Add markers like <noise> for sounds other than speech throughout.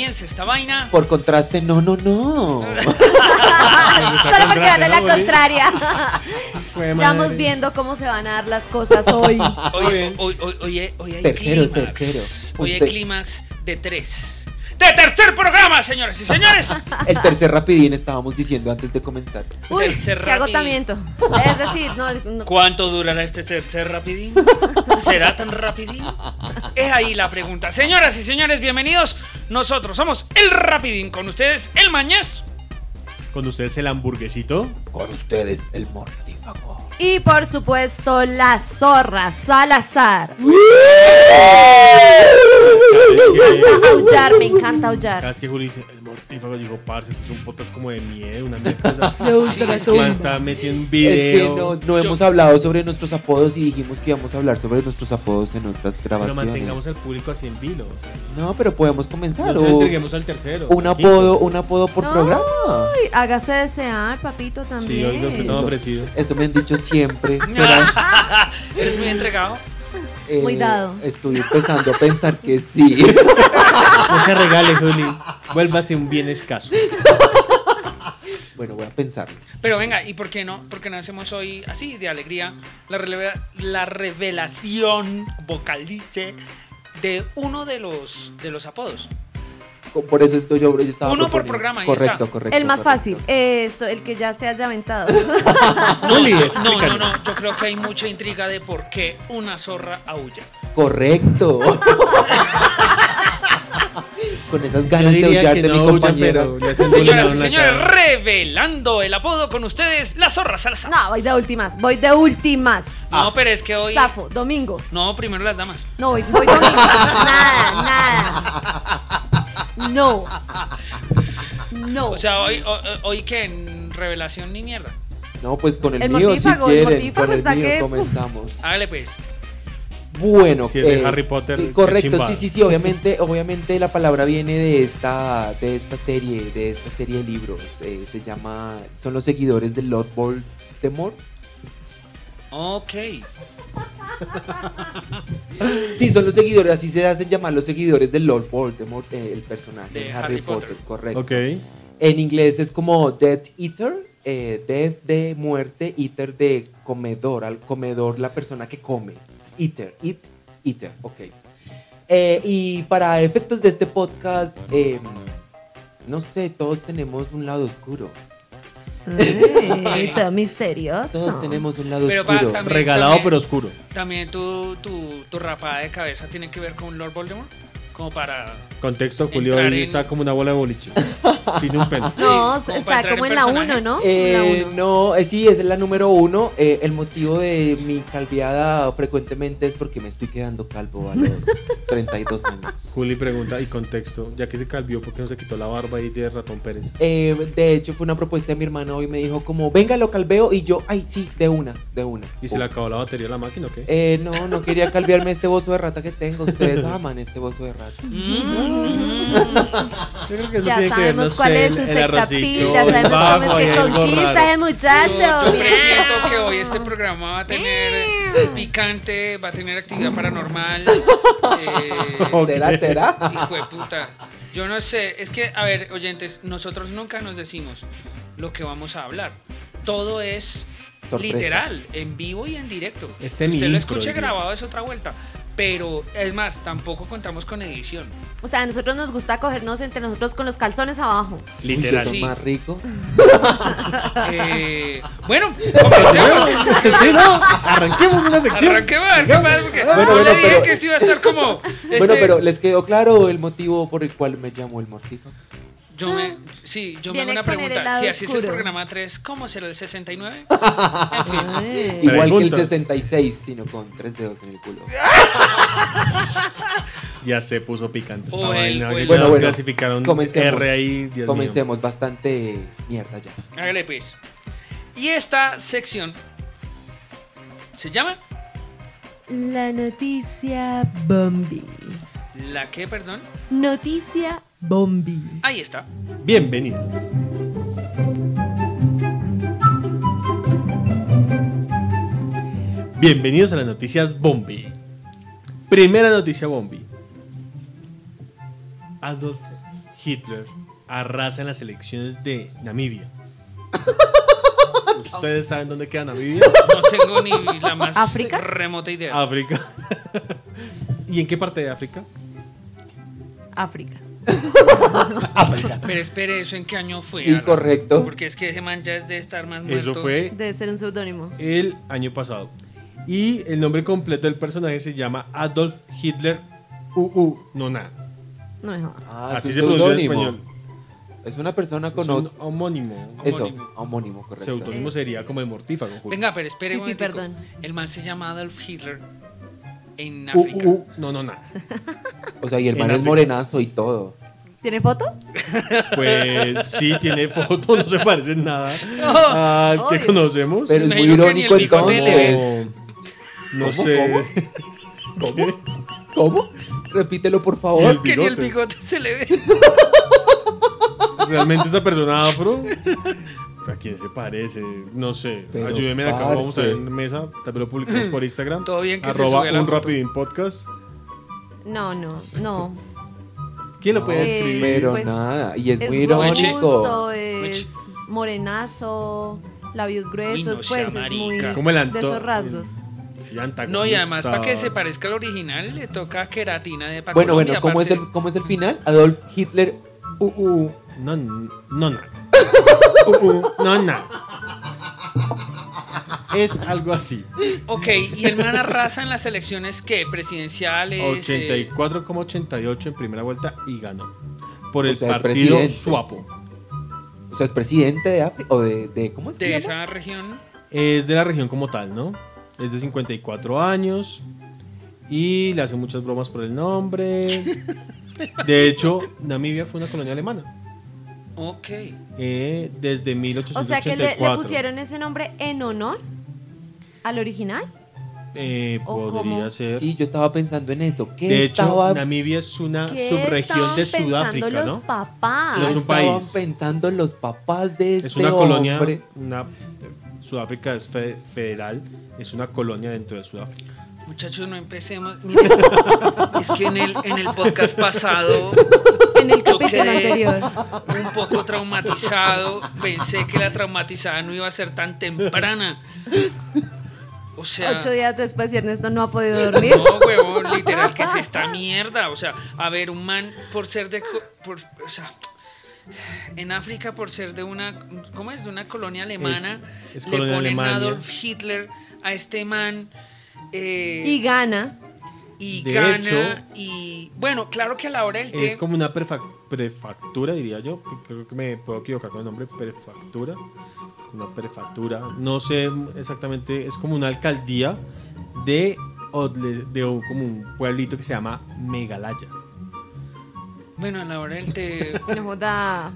comience esta vaina. Por contraste, no, no, no. <laughs> Solo porque darle la Juli. contraria. <laughs> Estamos viendo cómo se van a dar las cosas hoy. Hoy, hoy, hoy, hoy, hoy hay Tercero, clímax. tercero. Hoy hay clímax de tres. ¡De tercer programa, señores y señores! <laughs> El tercer rapidín estábamos diciendo antes de comenzar. Uy, Tercer qué agotamiento. <laughs> Es decir, no, no- ¿Cuánto durará este tercer rapidín? ¿Será tan rapidín? Es ahí la pregunta. Señoras y señores, bienvenidos. Nosotros somos el rapidín con ustedes, el mañez. Con ustedes el hamburguesito. Con ustedes, el mortífago. Y por supuesto, la zorra Salazar. Cada vez que, Aullar, me encanta cada aullar. vez que Juli dice el mortífago, digo, parce, esto es un podcast como de miedo, una mierda. De ultratumba. Man está metiendo un Es que video. no, no hemos hablado sobre nuestros apodos y dijimos que íbamos a hablar sobre nuestros apodos en otras pero grabaciones. mantengamos al público así en vilo. O sea, No, pero podemos comenzar. no se lo o entreguemos al tercero. un al quinto. apodo, un apodo por No. programa. Uy, hágase desear, papito, Sí, también. hoy nos estamos ofrecido. Eso me han dicho <laughs> siempre. <laughs> ¿Será? <laughs> ¿Eres muy entregado? Muy dado. Estoy empezando a pensar que <laughs> sí. No se regale, Juli. Vuélvase un bien escaso. bueno, voy a pensar. Pero venga, ¿y por qué no? ¿Por qué no hacemos hoy así, de alegría, la, releva- la revelación vocalice de uno de los, de los apodos? Por eso estoy yo, yo estaba Uno por programa, ahí Correcto, está. correcto. El más correcto. fácil, esto, el que ya se haya aventado. <laughs> No, no, explícanos. no, yo creo que hay mucha intriga de por qué una zorra aulla. Correcto. <laughs> Con esas ganas de aullar de no mi pero a Señoras y señores, revelando el apodo con ustedes, la zorra Salazar. No, voy de últimas, voy de últimas. No, pero es que hoy... Zafo, domingo. No, primero las damas. No, voy, voy domingo. <laughs> nada, nada. No. No. O sea, hoy, hoy, hoy que en revelación ni mierda. No, pues con el, El mío, mortífago, si el quieren. mortífago con el está mío que- comenzamos. <laughs> Hágale pues. Bueno, Si es de Harry Potter, qué correcto, sí, sí, sí, obviamente, obviamente la palabra viene de esta, de esta serie, de esta serie de libros. eh, se llama, son los seguidores de Lord Voldemort. Ok. <laughs> Sí, son los seguidores, así se hacen llamar los seguidores de Lord Voldemort, eh, el personaje De de Harry Harry, Potter. Potter. correcto. Ok. En inglés es como Death Eater, eh, Death de muerte, Eater de comedor, al comedor la persona que come. Eater, eat, eater, ok. Eh, y para efectos de este podcast, eh, no sé, todos tenemos un lado oscuro. Ay, todo <laughs> misterioso. Todos tenemos un lado Pero pa- oscuro. también- Regalado también- pero oscuro. También tu, tu, tu rapada de cabeza tiene que ver con Lord Voldemort. Como para. Contexto, Julio en- está como una bola de boliche. <laughs> sin un pelo. No, Sí, como para está como en en la personaje. 1, ¿no? Eh, En la uno. no, eh, sí, esa es la número uno. Eh, el motivo de mi calviada frecuentemente es porque me estoy quedando calvo a los <laughs> 32 años. Juli pregunta, y contexto, ya que se calvió, ¿por qué no se quitó la barba ahí de Ratón Pérez? Eh, de hecho, fue una propuesta de mi hermano hoy me dijo como, venga, lo calveo. Y yo, ay, sí, de una, de una. ¿Y se le acabó la batería a la máquina o qué? Eh, no, no quería calviarme este bozo de rata que tengo. Ustedes aman este bozo de rata. Mm. Yo creo que eso Ya tiene que ver, sabemos no cuál sé, es su el- el sex appeal, arrocito, ya sabemos bajo, cómo es que conquista ese muchacho. Yo, yo presiento que hoy este programa va a tener picante, va a tener actividad paranormal. Eh, <laughs> ¿Será, será? Hijo de puta. Yo no sé, es que, a ver, oyentes, nosotros nunca nos decimos lo que vamos a hablar. Todo es Sorpresa. literal, en vivo y en directo. Es Usted lo escuche grabado es otra vuelta. Pero es más, tampoco contamos con edición. O sea, a nosotros nos gusta cogernos entre nosotros con los calzones abajo. Literal. Sí. es más rico. <laughs> Eh, bueno, comencemos. <laughs> sí, no, arranquemos una sección. Arranquemos, arranquemos, porque Bueno, no bueno, le dije pero- que esto iba a estar como. Bueno, este- pero ¿les quedó claro el motivo por el cual me llamo el mortífago? Yo me, sí, yo me Viene hago una el pregunta. Si así es el oscuro. programa 3, ¿cómo será el 69? <laughs> En fin. Ay. Igual que el Pregunta. 66, sino con tres dedos en el culo. <laughs> Ya se puso picante esta O el- vaina. o que el- ya Bueno, nos bueno, clasificaron comencemos. R ahí. Dios mío. Comencemos, bastante mierda ya. Hágale pues. Y esta sección se llama La noticia Bombi. ¿La qué, perdón? Noticia Bombi. Ahí está. Bienvenidos. Bienvenidos a las noticias Bombi. Primera noticia Bombi. Adolf Hitler arrasa en las elecciones de Namibia. ¿Ustedes saben dónde queda Namibia? No tengo ni la más ¿África? remota idea. África. <laughs> ¿Y en qué parte de África? África. <laughs> Pero espere, ¿eso en qué año fue? Sí, Alan? correcto. Porque es que ese man ya es de estar más muerto. Eso fue Debe ser un seudónimo. el año pasado. Y el nombre completo del personaje se llama Adolf Hitler UU Nona. No jodas. Ah, Así es se un pronuncia en seudónimo. español. Es una persona con Es un otro. homónimo. Eso, homónimo. homónimo, correcto. Seudónimo sería como de mortífago. Julio. Venga, pero espere Sí, un sí, momentico. perdón. El man se llama Adolf Hitler en África. no, no, no. O sea, y el man es África. morenazo y todo. ¿Tiene foto? Pues sí, tiene foto, <laughs> no se parece en nada al que Obvio. conocemos. Pero es Me muy imagino que ni irónico el bigote. No ¿Cómo, sé. ¿Cómo? ¿Cómo? Repítelo, por El favor. Que ni el bigote. bigote se le ve. ¿Realmente esa persona afro? ¿A quién se parece? No sé. Pero, Ayúdenme acá, parce. vamos a ver en mesa. También lo publicamos por Instagram. Todo bien que se Arroba sube la un foto. rapidín podcast. No, no, no. ¿Quién lo puede Eh, escribir? Pero Pues, nada, y es, Es muy irónico. robusto, es morenazo, labios gruesos, no pues sea es muy marica. Es como el de anto- esos rasgos. Sí, antagonista. No, y además, para que se parezca al original, le toca queratina de pa' Bueno, Colombia, bueno, ¿cómo es, parce. el, ¿cómo es el final? Adolf Hitler. Uh, uh, no, no, no. Uh, uh, no, no. Es algo así. Ok, y el man arrasa en las elecciones, ¿qué? Presidenciales. eh, 84,88 en primera vuelta y ganó. Por el O sea, es partido. Suapo. O sea, es presidente de África. O de, de- ¿Cómo es que de se llama? esa región. Es de la región como tal, ¿no? Es de 54 años y le hacen muchas bromas por el nombre. <laughs> De hecho, Namibia fue una colonia alemana Ok. eh, desde O 1884. sea que le, le pusieron ese nombre en honor al original. Eh, ¿O podría cómo? ser. Sí, yo estaba pensando en eso. ¿Qué de hecho, Namibia es una ¿Qué subregión estaban de pensando Sudáfrica, los ¿no? papás? No es un estaban país. pensando los papás de este Es una colonia, una, Sudáfrica es fe- federal, es una colonia dentro de Sudáfrica. Muchachos, no empecemos. Miren, es que en el, en el podcast pasado, quedé- anterior. un poco traumatizado, pensé que la traumatizada no iba a ser tan temprana. O sea. Ocho días después y Ernesto no ha podido dormir. No, huevón, literal, que es esta mierda? O sea, a ver, un man por ser de... Por, o sea, en África por ser de una... ¿Cómo es? De una colonia alemana. es le colonia ponen Alemania. Adolf Hitler a este man. eh, Y gana. Y De gana. hecho, y bueno, claro que a la hora del té... Es como una prefa- prefactura, diría yo. Creo que me puedo equivocar con el nombre. Prefactura. Una prefectura. No sé exactamente. Es como una alcaldía de, Odle- de un- como un pueblito que se llama Megalaya. Bueno, a la hora del té... <laughs> No joda.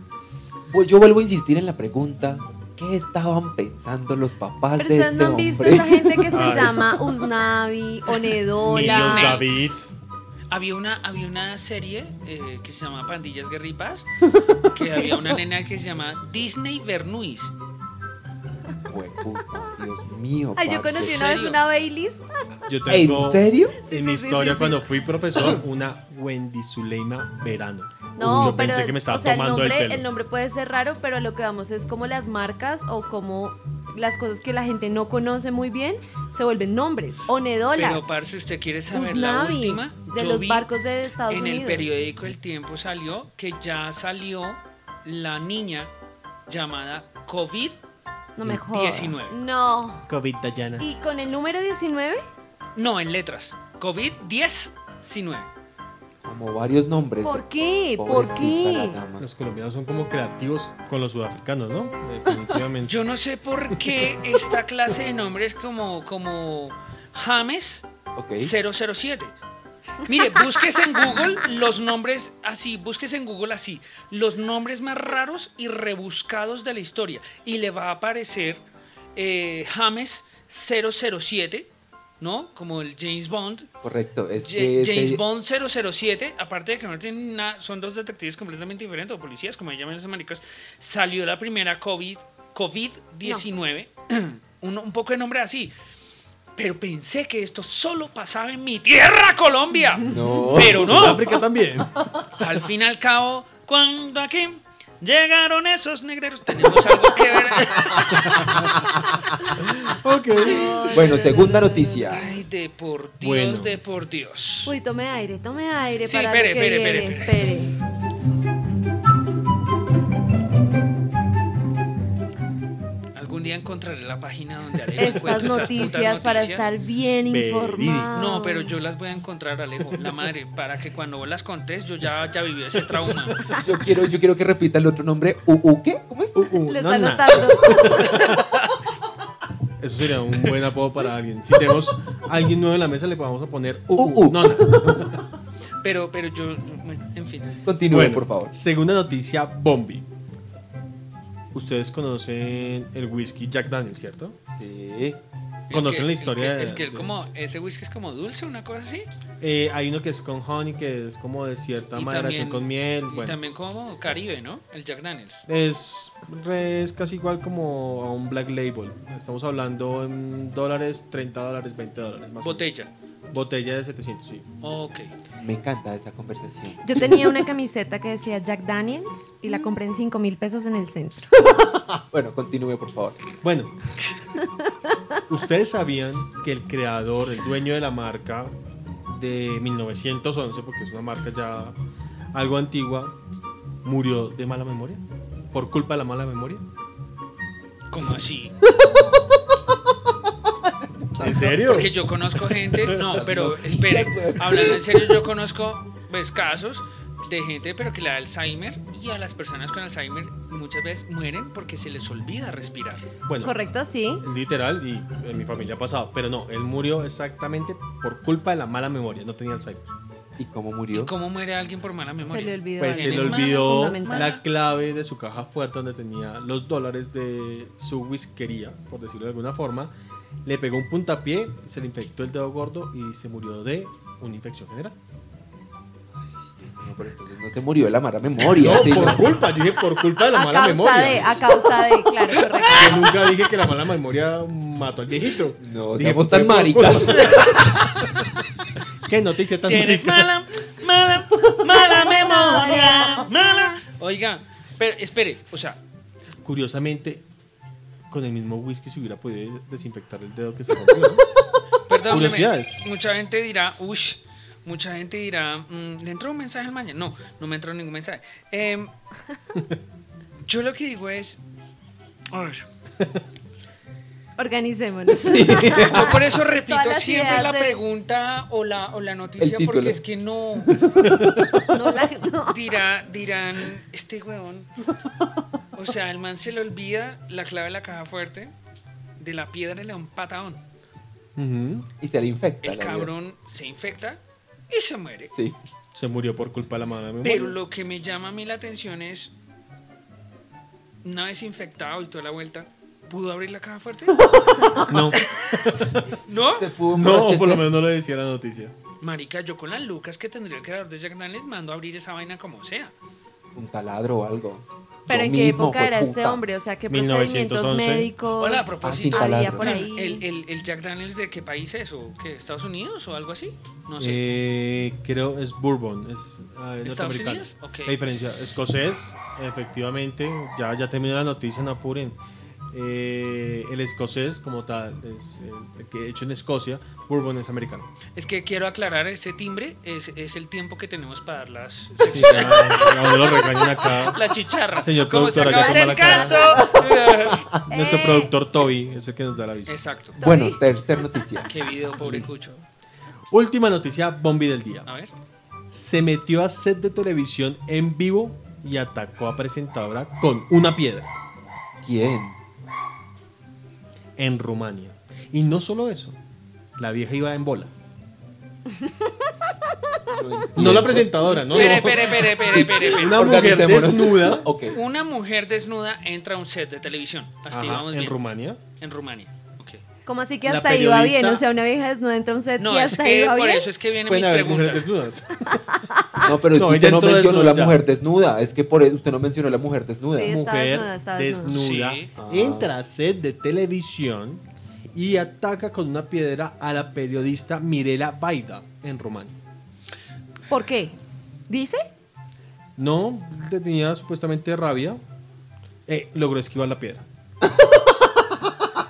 Pues yo vuelvo a insistir en la pregunta. ¿Qué estaban pensando los papás Pero de ustedes este no han visto hombre? esa gente que se Ay. llama Usnavi, Onedola. David. Había una, había una serie eh, que se llama Pandillas Guerripas, <laughs> que había una nena que se llama Disney Bernuis. Dios mío. Ay, yo parce. conocí una vez una Baileys. Yo tengo ¿En serio? Sí, en mi sí, sí, historia sí, sí. cuando fui profesor <laughs> una Wendy Zuleima Verano. No, Yo pero pensé que me estaba o sea, el tomando nombre, el pelo. el nombre puede ser raro, pero lo que vamos es como las marcas o como las cosas que la gente no conoce muy bien se vuelven nombres. Onedola, Pero, parce, ¿usted quiere saber la Usnavi, última? de Yo los vi barcos de Estados en Unidos. el periódico El Tiempo salió que ya salió la niña llamada COVID. No me jodas. 19. No. COVID Dayana. ¿Y con el número 19? No, en letras. COVID-19. Como varios nombres. ¿Por qué? ¿Por qué? Los colombianos son como creativos con los sudafricanos, ¿no? Definitivamente. Yo no sé por qué esta clase de nombres como, como James Ok. 007. Mire, búsquese en Google los nombres así, búsquese en Google así, los nombres más raros y rebuscados de la historia. Y le va a aparecer eh, James 007, ¿no? Como el James Bond. Correcto. Es que James ese- Bond 007, aparte de que no tienen nada, son dos detectives completamente diferentes, o policías, como llaman esos maricos, salió la primera COVID, COVID-19, <clears throat> un, un poco de nombre así. Pero pensé que esto solo pasaba en mi tierra, Colombia. No. Pero no. Sudáfrica también. <laughs> Al fin y al cabo, cuando aquí llegaron esos negreros, tenemos algo que ver. <laughs> ok. Bueno, segunda noticia. Ay, de por Dios, Bueno. de por Dios. Uy, tome aire, tome aire Sí, para espere, lo que espere, viene, espere, espere. Día encontraré la página donde Alejo Estas noticias para noticias. estar bien informado. No, pero yo las voy a encontrar, Alejo, la madre, para que cuando vos las contés yo ya haya vivido ese trauma. <laughs> Yo quiero, yo quiero que repita el otro nombre. ¿U, u qué? ¿Cómo es? Uh, Lo no, está na. notando. <laughs> Eso sería un buen apodo para alguien. Si tenemos a alguien nuevo en la mesa, le vamos a poner uh, Uh, uh, uh. nona. Pero, pero yo, en fin. Continúe, Bueno, por favor. Segunda noticia, Bombi. Ustedes conocen el whisky Jack Daniels, ¿cierto? Sí. ¿Conocen El la que- historia que- de- es que es de- como, ese whisky es como dulce, una cosa así. Eh, hay uno que es con honey, que es como de cierta Y maderación también- con miel. Y Bueno, también como Caribe, ¿no? El Jack Daniels. es, es casi igual como a un Black Label. Estamos hablando en dólares, 30 dólares, 20 dólares. Más o menos. Botella. De 700, sí. Ok. Me encanta esa conversación. Yo tenía una camiseta que decía Jack Daniels y la compré en 5 mil pesos en el centro. <laughs> Bueno, continúe, por favor. Bueno, ustedes sabían que el creador, el dueño de la marca de 1911, porque es una marca ya algo antigua, murió de mala memoria. Por culpa de la mala memoria. ¿Cómo así? <laughs> ¿En serio? Porque yo conozco gente, no, <laughs> pero espere, <laughs> hablando en serio, yo conozco pues, casos de gente, pero que le da Alzheimer y a las personas con Alzheimer muchas veces mueren porque se les olvida respirar. Bueno, ¿Correcto? Sí. literal, y en mi familia ha pasado, pero no, él murió exactamente por culpa de la mala memoria, no tenía Alzheimer. ¿Y cómo ¿Y murió? cómo muere alguien por mala Se memoria? le olvidó. Pues se le ¿Tienes mala, olvidó la clave de su caja fuerte donde tenía los dólares de su whiskería, por decirlo de alguna forma. Le pegó un puntapié, se le infectó el dedo gordo y se murió de una infección general. No, pero entonces no se murió de la mala memoria. No, sino- por culpa, yo dije por culpa de la A mala causa memoria. de, a causa de, claro, <laughs> correcto. Yo nunca dije que la mala memoria mató al viejito. No, Dije, seamos fue tan maricas. <laughs> ¿Qué noticia tan Tienes marica? mala, mala, mala memoria, <laughs> mala. Oiga, pero espere, o sea, Curiosamente, con el mismo whisky se hubiera podido desinfectar el dedo que se rompió. <laughs> Curiosidades. mucha gente dirá, ush, mucha gente dirá, mm, ¿le entró un mensaje al mañana? No, no me entró ningún mensaje. Em, <laughs> yo lo que digo es, a ver, <laughs> Organicémonos. yo por eso repito siempre la de- pregunta o la, o la noticia, porque es que no, No, la- no. dirá, dirán, este huevón, o sea, el man se le olvida la clave de la caja fuerte, de la piedra le da un patadón. Y se le infecta. El vida. cabrón se infecta y se muere. Sí. Se murió por culpa de la mala memoria. Pero lo que me llama a mí la atención es, una vez infectado y toda la vuelta, ¿pudo abrir la caja fuerte? <laughs> No, <laughs> ¿No? Se pudo no, por lo menos no le decía la noticia. Marica, yo con las lucas que tendría el creador de Jack Daniels mando a abrir esa vaina como sea. Un taladro o algo. Pero ¿en qué mismo, época era este hombre? O sea, ¿qué procedimientos 1911. médicos Hola, a Ah, sin propósito. había por ahí? ¿El, el, el Jack Daniels de qué país es? ¿O qué? ¿Estados Unidos o algo así? No sé. Eh, creo es Bourbon, es ah, es ¿Estados norteamericano. Unidos? La diferencia, escocés, efectivamente, ya, ya terminó la noticia, no apuren. Eh, el escocés, como tal, es eh, que hecho en Escocia, Bourbon es americano. Es que quiero aclarar, ese timbre es, es el tiempo que tenemos para dar las Sí, ya, ya no lo regañan acá. La chicharra. Señor ¿Cómo se productor, acaba el descanso? <laughs> Nuestro Eh. productor Toby es el que nos da la aviso. Exacto. Bueno, tercer noticia. Qué video, pobre Cucho. Última noticia, Bombi del día. A ver. Se metió a set de televisión en vivo y atacó a presentadora con una piedra. ¿Quién? En Rumania. Y no solo eso, la vieja iba en bola. <laughs> No la presentadora, no. Espere, espere, espere, espere, espere. Una mujer desnuda <laughs> Ok. Una mujer desnuda entra a un set de televisión. Hasta Ajá, en bien. Rumania. En Rumania. Ok. ¿Cómo así que hasta ahí va bien? O sea, una vieja desnuda entra a un set No, y es hasta ahí que va por bien. eso es que vienen Pueden mis haber mujeres preguntas. desnudas. <laughs> No, pero es No, que usted no mencionó desnuda la mujer desnuda. Es que por eso usted no mencionó la mujer desnuda. Sí. Mujer desnuda, estaba desnuda, desnuda. Sí. entra a set de televisión y ataca con una piedra a la periodista Mirela Baida en Rumania. ¿Por qué? ¿Dice? No, tenía supuestamente rabia. Eh, logró esquivar la piedra. <laughs>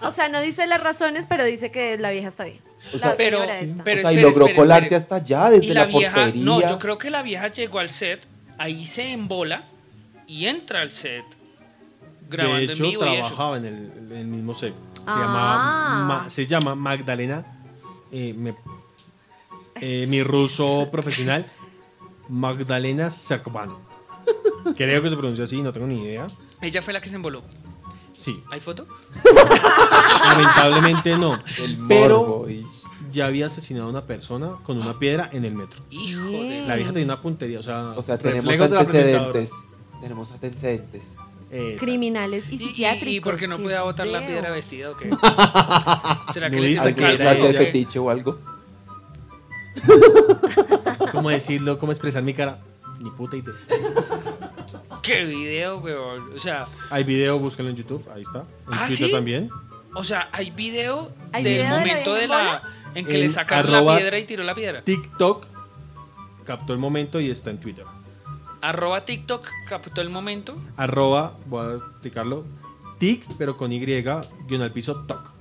O sea, no dice las razones, pero dice que la vieja está bien. O sea, pero- pero- o sea, y espere, logró espere, colarse espere. hasta allá, desde Y la, la vieja, portería. no, yo creo que la vieja llegó al set, ahí se embola y entra al set grabando de hecho, en vivo trabajaba en el, en el mismo set. Se, Ah. llamaba Ma- se llama Magdalena. eh, me- eh, mi ruso <laughs> profesional, Magdalena Sakvano. Creo que se pronuncia así, no tengo ni idea. Ella fue la que se emboló. Sí, ¿Hay foto? lamentablemente no. El Pero morbo, y- ya había asesinado a una persona con una piedra en el metro. Hijo de... La vieja tenía una puntería, o sea, O sea, tenemos antecedentes. Tenemos antecedentes. Criminales y ¿Y, y, psiquiátricos. y por qué no podía botar la piedra vestida o qué? <laughs> ¿Será que ¿No le viste tiene que ¿Alguna era clase de fetiche o algo? <laughs> ¿Cómo decirlo? ¿Cómo expresar mi cara? Ni puta idea. ¿Qué video, weón? O sea, Hay video, búsquenlo en YouTube, ahí está. En ¿Ah, Twitter sí? también. o sea, hay video ¿Hay del video de la momento de en la en que le sacaron la piedra y tiró la piedra. TikTok captó el momento y está en Twitter. Arroba TikTok captó el momento. Arroba, voy a explicarlo, tic, pero con Y, guion al piso, toc.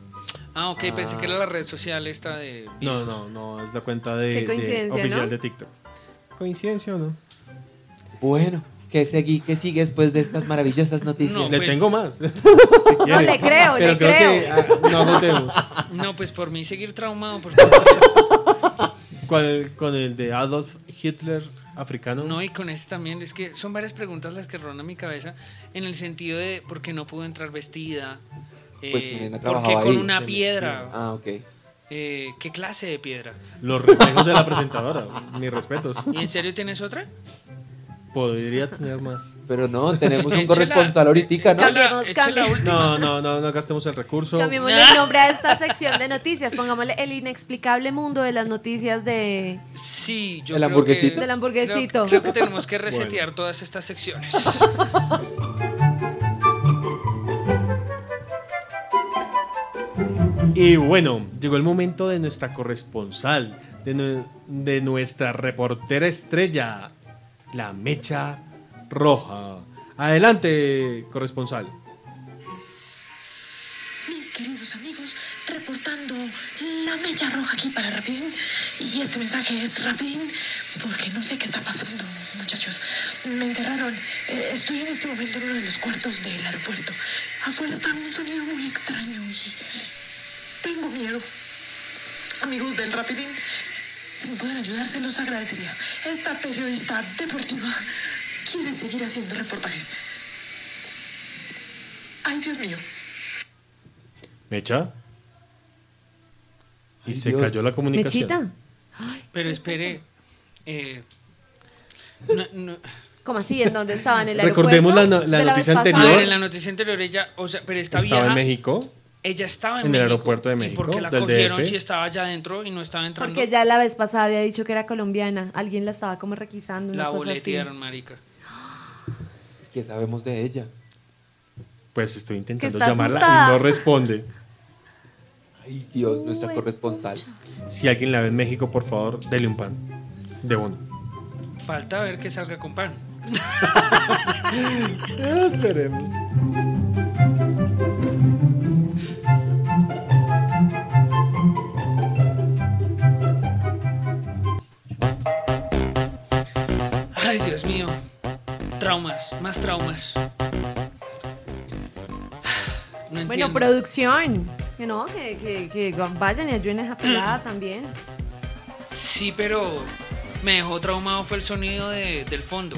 Ah, ok, pensé Ah. que era la red social esta de... No, no, no, es la cuenta de, Qué de- coincidencia, oficial ¿no? de TikTok. ¿Coincidencia o no? Bueno, ¿qué, segui- qué sigue después de estas maravillosas noticias? No, Le pues- tengo más. <laughs> si No, le creo, Pero le creo creo. que ah, no agotemos. No, pues por mí seguir traumado. Porque... ¿Cuál- con el de Adolf Hitler africano. No, y con este también, es que son varias preguntas las que rondan mi cabeza en el sentido de por qué no pudo entrar vestida, Pues eh, también ha por qué con ahí, una piedra, Ah, ok. eh, qué clase de piedra. Los reflejos de la presentadora. Mis respetos. ¿Y en serio tienes otra? Podría tener más. Pero no, tenemos un Échela. corresponsal ahorita, ¿no? Cambiemos, cambiemos. No, no, no, no gastemos el recurso. Cambiémosle el nombre a esta sección de noticias. Pongámosle el inexplicable mundo de las noticias de. Sí, yo ¿El creo hamburguesito? que- Del hamburguesito. Creo, creo que tenemos que resetear todas estas secciones. Y bueno, llegó el momento de nuestra corresponsal, de, de nuestra reportera estrella, la Mecha Roja. Adelante, corresponsal. Mis queridos amigos, reportando la mecha roja aquí para Rapidín. Y este mensaje es Rapidín porque no sé qué está pasando, muchachos. Me encerraron. Eh, estoy en este momento en uno de los cuartos del aeropuerto. Afuera está un sonido muy extraño y tengo miedo. Amigos del Rapidín, si me pueden ayudar, se los agradecería. Esta periodista deportiva quiere seguir haciendo reportajes. Ay, Dios mío. Mecha. Y Ay, se Dios. cayó la comunicación. Mechita. Pero espere. eh, no- no- ¿Cómo así? ¿En dónde estaba? ¿En el aeropuerto? Recordemos la no- la noticia anterior. pasada? en la noticia anterior ella, o sea, pero esta Estaba vieja, en México. Ella estaba en, en el México. aeropuerto de ¿Y México, por qué la cogieron DF? si estaba allá adentro y no estaba entrando? Porque ya la vez pasada había dicho que era colombiana. Alguien la estaba como requisando. Una la cosa boletearon, marica. ¿Qué sabemos de ella? Pues estoy intentando llamarla asustada. y no responde. Ay, Dios, nuestra Uy, corresponsal. Si alguien la ve en México, por favor, dele un pan. De bono. Falta ver que salga con pan. <laughs> Esperemos. Traumas, más traumas. No Bueno, producción. Que no, que, que, que vayan y ayuden a esa pelada <clears throat> también. Sí, pero me dejó traumado fue el sonido de- del fondo.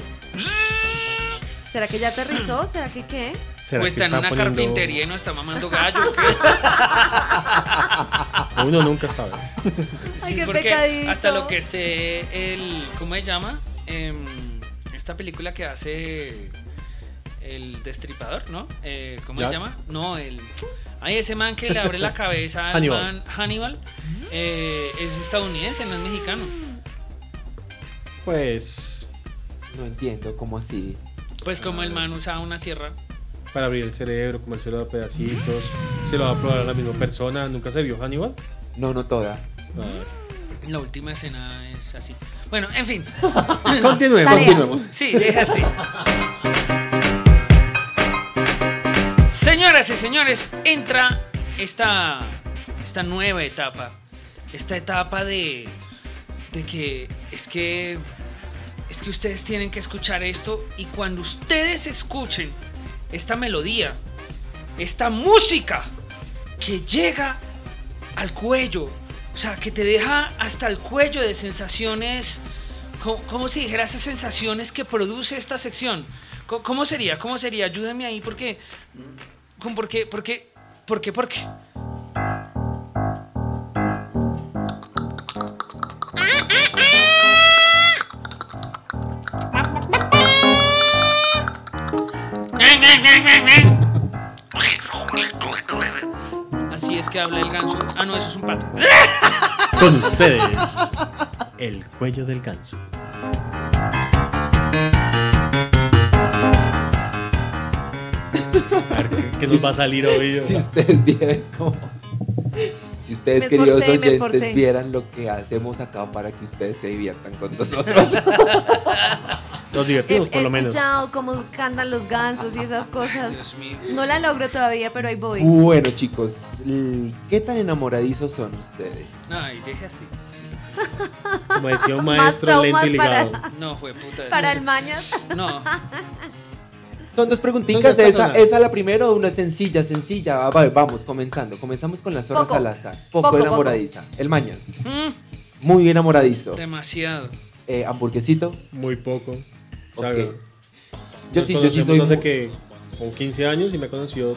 <clears throat> ¿Será que ya aterrizó? <clears throat> ¿Será que qué? ¿Será Pues que está en una poniendo- carpintería y no está mamando gallo. ¿o qué? <laughs> Uno nunca sabe. Ay, Sí, qué porque pecadito. hasta lo que sé, el. ¿Cómo se llama? Em, esta película que hace el destripador, ¿no? Eh, ¿Cómo Jack. se llama? No, el. Ay, ese man que le abre la <laughs> cabeza al Hannibal. man Hannibal eh, es estadounidense, no es mexicano. Pues No entiendo, ¿cómo así? Pues como el man usaba una sierra. para abrir el cerebro, comérselo a pedacitos. Se lo va a probar a la misma persona. ¿Nunca se vio Hannibal? No, no toda. Ah. La última escena es así. Bueno, en fin. <laughs> Continuemos. Continuemos. Sí, déjase. Señoras y señores, entra esta, esta nueva etapa. Esta etapa de, de que es que es que ustedes tienen que escuchar esto y cuando ustedes escuchen esta melodía, esta música que llega al cuello, o sea, que te deja hasta el cuello de sensaciones, co- como si dijera esas sensaciones que produce esta sección. ¿Cómo sería? ¿Cómo sería? Ayúdenme ahí porque, ¿cómo- ¿por qué? ¿Por qué? ¿Por qué? ¿Por qué? Que habla el ganso. Ah, no, eso es un pato. <laughs> Con ustedes, el cuello del ganso. A ver, ¿qué, qué nos va a salir hoy? Si ustedes vieran cómo... Si ustedes, Me queridos esforcé, oyentes, vieran lo que hacemos acá para que ustedes se diviertan con nosotros. <laughs> Nos He, divertimos, por he lo menos. escuchado cómo cantan los gansos y esas cosas. No la logro todavía, pero ahí voy. bueno, chicos, ¿qué tan enamoradizos son ustedes? Ay, deja así. Como decía un Más maestro lento y traumas para- ligado. No, fue puta. Para el mañas. No. Son dos preguntitas, esa, esa la primera o una sencilla, sencilla. Ah, vale, vamos, comenzando. Comenzamos con la zorra Poco. Salazar. Poco, Poco, enamoradiza. El Mañas, Mm, muy enamoradizo. demasiado. Eh, hamburguesito. Muy poco. O sea, Yo sí, yo sí soy hace muy- que como 15 años y me conoció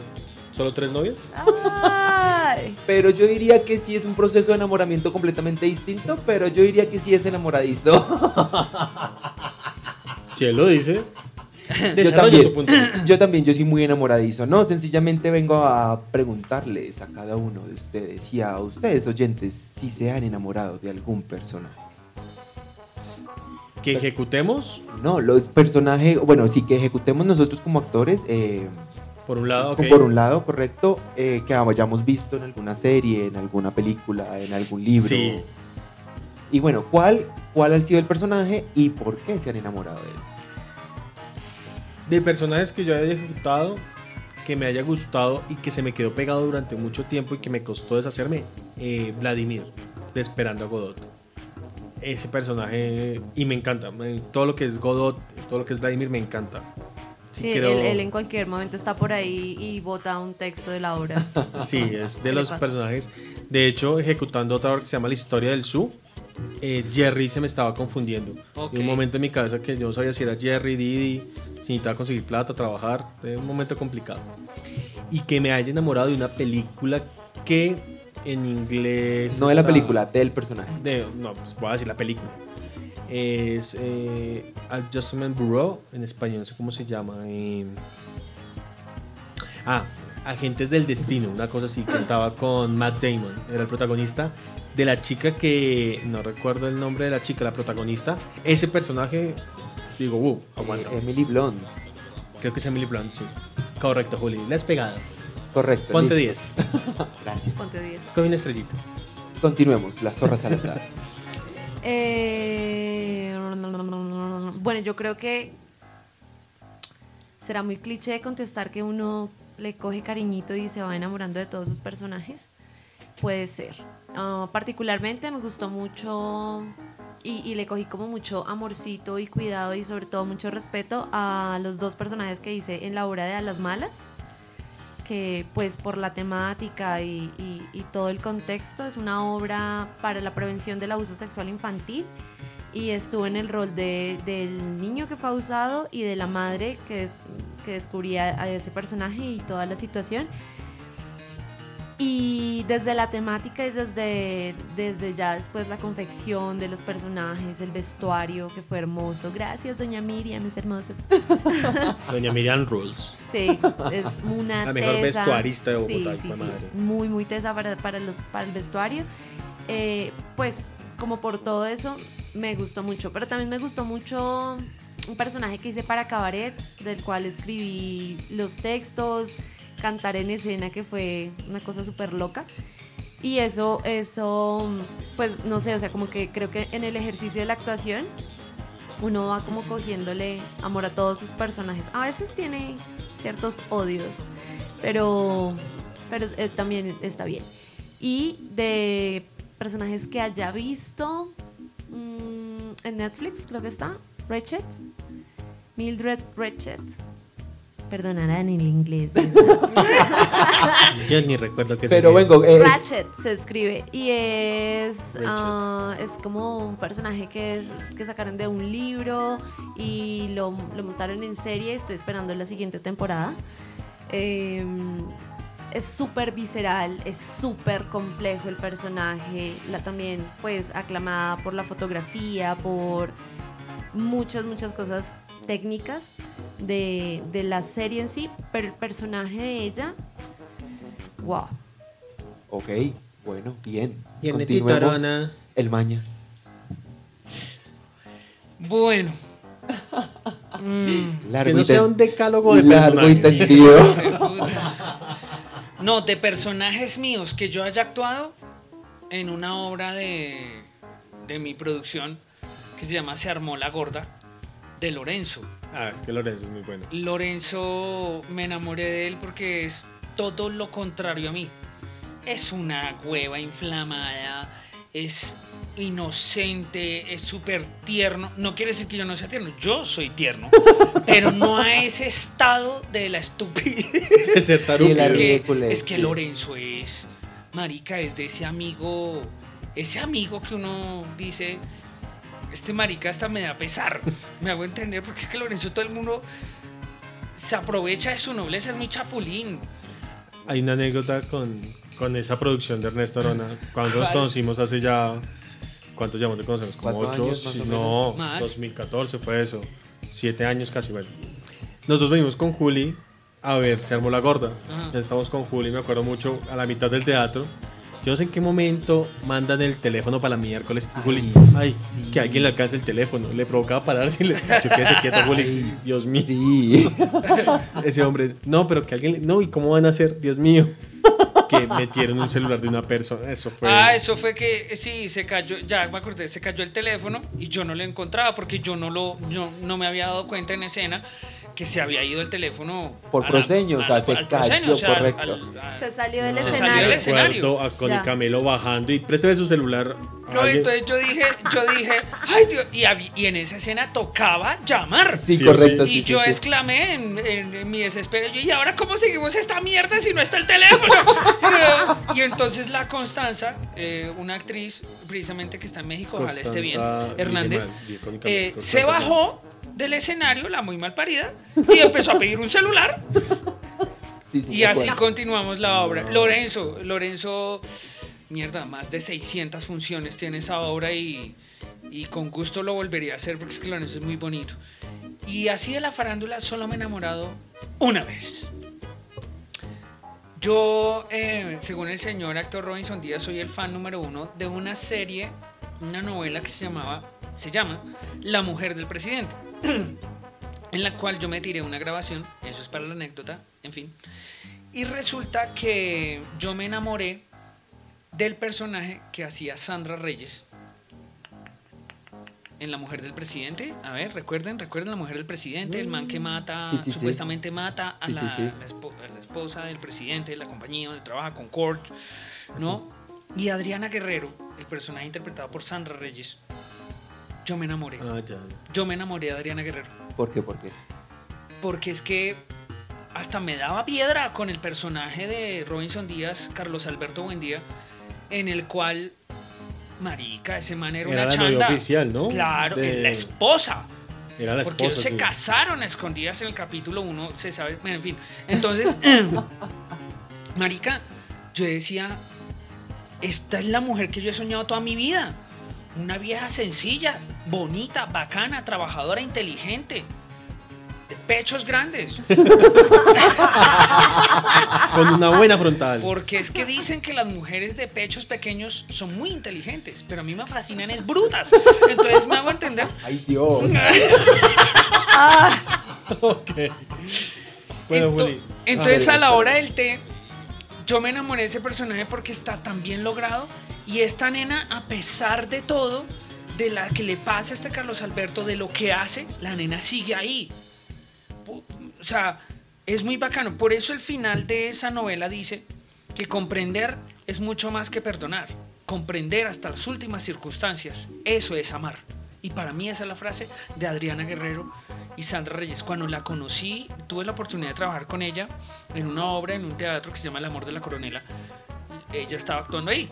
solo tres novias. Ay. <laughs> Pero yo diría que sí es un proceso de enamoramiento completamente distinto, pero yo diría que sí es enamoradizo. <laughs> Si él lo dice, <laughs> yo, tu también, punto. yo también, yo soy muy enamoradizo. No, sencillamente vengo a preguntarles a cada uno de ustedes y a ustedes oyentes si se han enamorado de algún personaje. Que ejecutemos, No, los personajes, bueno, sí que ejecutemos nosotros como actores, eh, por un lado, por un lado, correcto, eh, que hayamos visto en alguna serie, en alguna película, en algún libro. Sí. Y bueno, ¿cuál, ¿cuál ha sido el personaje y por qué se han enamorado de él? De personajes que yo haya ejecutado, que me haya gustado y que se me quedó pegado durante mucho tiempo y que me costó deshacerme, eh, Vladimir, de Esperando a Godot. Ese personaje, y me encanta, todo lo que es Godot, todo lo que es Vladimir me encanta. Sí, creo- él, él en cualquier momento está por ahí y bota un texto de la obra. <laughs> Sí, es ¿Qué de los personajes. De hecho, ejecutando otra obra que se llama La historia del Su, eh, Jerry se me estaba confundiendo. Ok. Y un momento en mi cabeza que yo no sabía si era Jerry, Didi, si necesitaba conseguir plata, trabajar. Un momento complicado. Y que me haya enamorado de una película que en inglés. No de la película, del personaje. de- no, pues voy a decir la película. Es eh, Adjustment Bureau, en español, no sé cómo se llama. eh. Ah, Agentes del Destino, una cosa así, que estaba con Matt Damon, era el protagonista. De la chica que, no recuerdo el nombre de la chica, la protagonista. Ese personaje, digo, uh, aguanta. Eh, Emily Blunt. Creo que es Emily Blunt, sí. Correcto, Juli, la has pegado. Correcto. Ponte listo. 10, <laughs> Gracias. Ponte 10. con una estrellita. Continuemos, la zorra Salazar. <laughs> Eh, bueno, yo creo que será muy cliché contestar que uno le coge cariñito y se va enamorando de todos sus personajes. Puede ser. Ah, particularmente me gustó mucho y, y le cogí como mucho amorcito y cuidado y sobre todo mucho respeto a los dos personajes que hice en la obra de A las Malas que pues por la temática y, todo el contexto es una obra para la prevención del abuso sexual infantil y estuvo en el rol de- del niño que fue abusado y de la madre que, des- que descubría a ese personaje y toda la situación. Y desde la temática y desde, desde ya después la confección de los personajes, el vestuario que fue hermoso. Gracias, doña Miriam, es hermoso. <laughs> Doña Miriam Rules. Sí, es una La mejor tesa. vestuarista de Bogotá, Sí, sí, sí. Muy, muy tesa para, para, los, para el vestuario. Eh, pues, como por todo eso, me gustó mucho. Pero también me gustó mucho un personaje que hice para Cabaret, del cual escribí los textos cantar en escena, que fue una cosa súper loca. Y eso, eso, pues no sé, o sea, como que creo que en el ejercicio de la actuación uno va como cogiéndole amor a todos sus personajes. A veces tiene ciertos odios, pero, pero eh, también está bien. Y de personajes que haya visto mm, en Netflix, creo que está, Ratchet, Mildred Ratchet. Perdonarán el inglés. Yo ni recuerdo que Pero vengo, eh, Ratchet se escribe y es ah, es como un personaje que es que sacaron de un libro y lo, lo montaron en serie. Estoy esperando la siguiente temporada. Eh, es súper visceral, es súper complejo el personaje. La también pues aclamada por la fotografía, por muchas muchas cosas técnicas de, de la serie en sí, pero el personaje de ella, wow. ok, bueno, bien. Y en Continuemos. Titarona, El Mañas. Bueno. Mm, <laughs> Largo que no sea un decálogo de largo y personajes. tendido. No, de personajes míos que yo haya actuado en una obra de, de mi producción que se llama Se armó la gorda de Lorenzo. Ah, es que Lorenzo es muy bueno. Lorenzo me enamoré de él porque es todo lo contrario a mí. Es una hueva inflamada, es inocente, es súper tierno. No quiere decir que yo no sea tierno, yo soy tierno, <laughs> pero no a ese estado de la estupidez. <laughs> De ser tarugo. Es que, es que. Lorenzo es, marica, es de ese amigo, ese amigo que uno dice, este marica hasta me da pesar. Me hago entender porque es que Lorenzo todo el mundo se aprovecha de su nobleza, es muy chapulín. Hay una anécdota con, con esa producción de Ernesto Arona. <laughs> Cuando nos conocimos hace ya. ¿Cuántos llevamos de conocernos? Como ¿Cuatro ocho. años, no, Más. 2014 fue eso. Siete años casi, bueno. Nosotros venimos con Juli a ver, se armó la gorda. Ajá. Ya estamos con Juli, me acuerdo mucho, a la mitad del teatro. Yo no sé en qué momento mandan el teléfono para la miércoles. Y Juli, Ay, ay, sí. que alguien le alcance el teléfono. Le provocaba pararse y le. <laughs> Yo quedé quieto, Juli. Ay, Dios mío. Sí. <laughs> Ese hombre, no, pero que alguien, le- no, ¿y cómo van a hacer? Dios mío, que metieron un celular de una persona, eso fue. Ah, eso fue que eh, sí, se cayó, ya me acordé, se cayó el teléfono y yo no lo encontraba porque yo no lo, yo no me había dado cuenta en escena que se había ido el teléfono. Por proseño, o sea, se cayó, correcto. Se salió del Se escenario. salió del escenario. con Ya. el camelo bajando y présteme su celular. No, entonces yo dije, yo dije, ay Dios, y, en esa escena tocaba llamar. Sí, correcto. Y yo sí. exclamé en, en- en mi desespero, yo, ¿y ahora cómo seguimos esta mierda si no está el teléfono? <laughs> y entonces la Constanza, eh, una actriz precisamente que está en México, ojalá esté bien, Hernández, eh, se bajó del escenario, la muy mal parida, y empezó a pedir un celular. Sí, sí, Y así acuerdo. continuamos la obra. Lorenzo, Lorenzo, mierda, más de 600 funciones tiene esa obra y, y con gusto lo volvería a hacer porque es que Lorenzo es muy bonito. Y así de la farándula solo me he enamorado una vez. Yo, eh, según el señor actor Robinson Díaz, soy el fan número uno de una serie, una novela que se llamaba, se llama La mujer del presidente, <clears throat> en la cual yo me tiré una grabación, eso es para la anécdota, en fin. Y resulta que yo me enamoré del personaje que hacía Sandra Reyes en La Mujer del Presidente. A ver, recuerden, recuerden La Mujer del Presidente, el man que mata, Sí, sí, sí. supuestamente mata a, la, la esposa del presidente de la compañía donde trabaja con Court, ¿no? Y Adriana Guerrero, el personaje interpretado por Sandra Reyes. Yo me enamoré. Ah, ya. Yo me enamoré de Adriana Guerrero. ¿Por qué? ¿Por qué? Porque es que hasta me daba piedra con el personaje de Robinson Díaz, Carlos Alberto Buendía, en el cual, marica, ese man era, Era una la novia chanda. oficial, ¿no? Claro, De- es la esposa. Era la porque ellos esposa. se sí. casaron a escondidas en el capítulo 1, se sabe, bueno, en fin. Entonces, <laughs> marica, yo decía, esta es la mujer que yo he soñado toda mi vida. Una vieja sencilla, bonita, bacana, trabajadora, inteligente. De pechos grandes. <laughs> Con una buena frontal. Porque es que dicen que las mujeres de pechos pequeños son muy inteligentes, pero a mí me fascinan es brutas. Entonces me hago entender. ¡Ay, Dios! <laughs> Ok. Bueno, Ento- Juli. Entonces a la hora del té, yo me enamoré de ese personaje porque está tan bien logrado y esta nena, a pesar de todo, de la que le pasa a este Carlos Alberto, de lo que hace, la nena sigue ahí. O sea, es muy bacano. Por eso el final de esa novela dice que comprender es mucho más que perdonar. Comprender hasta las últimas circunstancias, eso es amar. Y para mí esa es la frase de Adriana Guerrero y Sandra Reyes. Cuando la conocí, tuve la oportunidad de trabajar con ella en una obra, en un teatro que se llama El amor de la coronela. Ella estaba actuando ahí.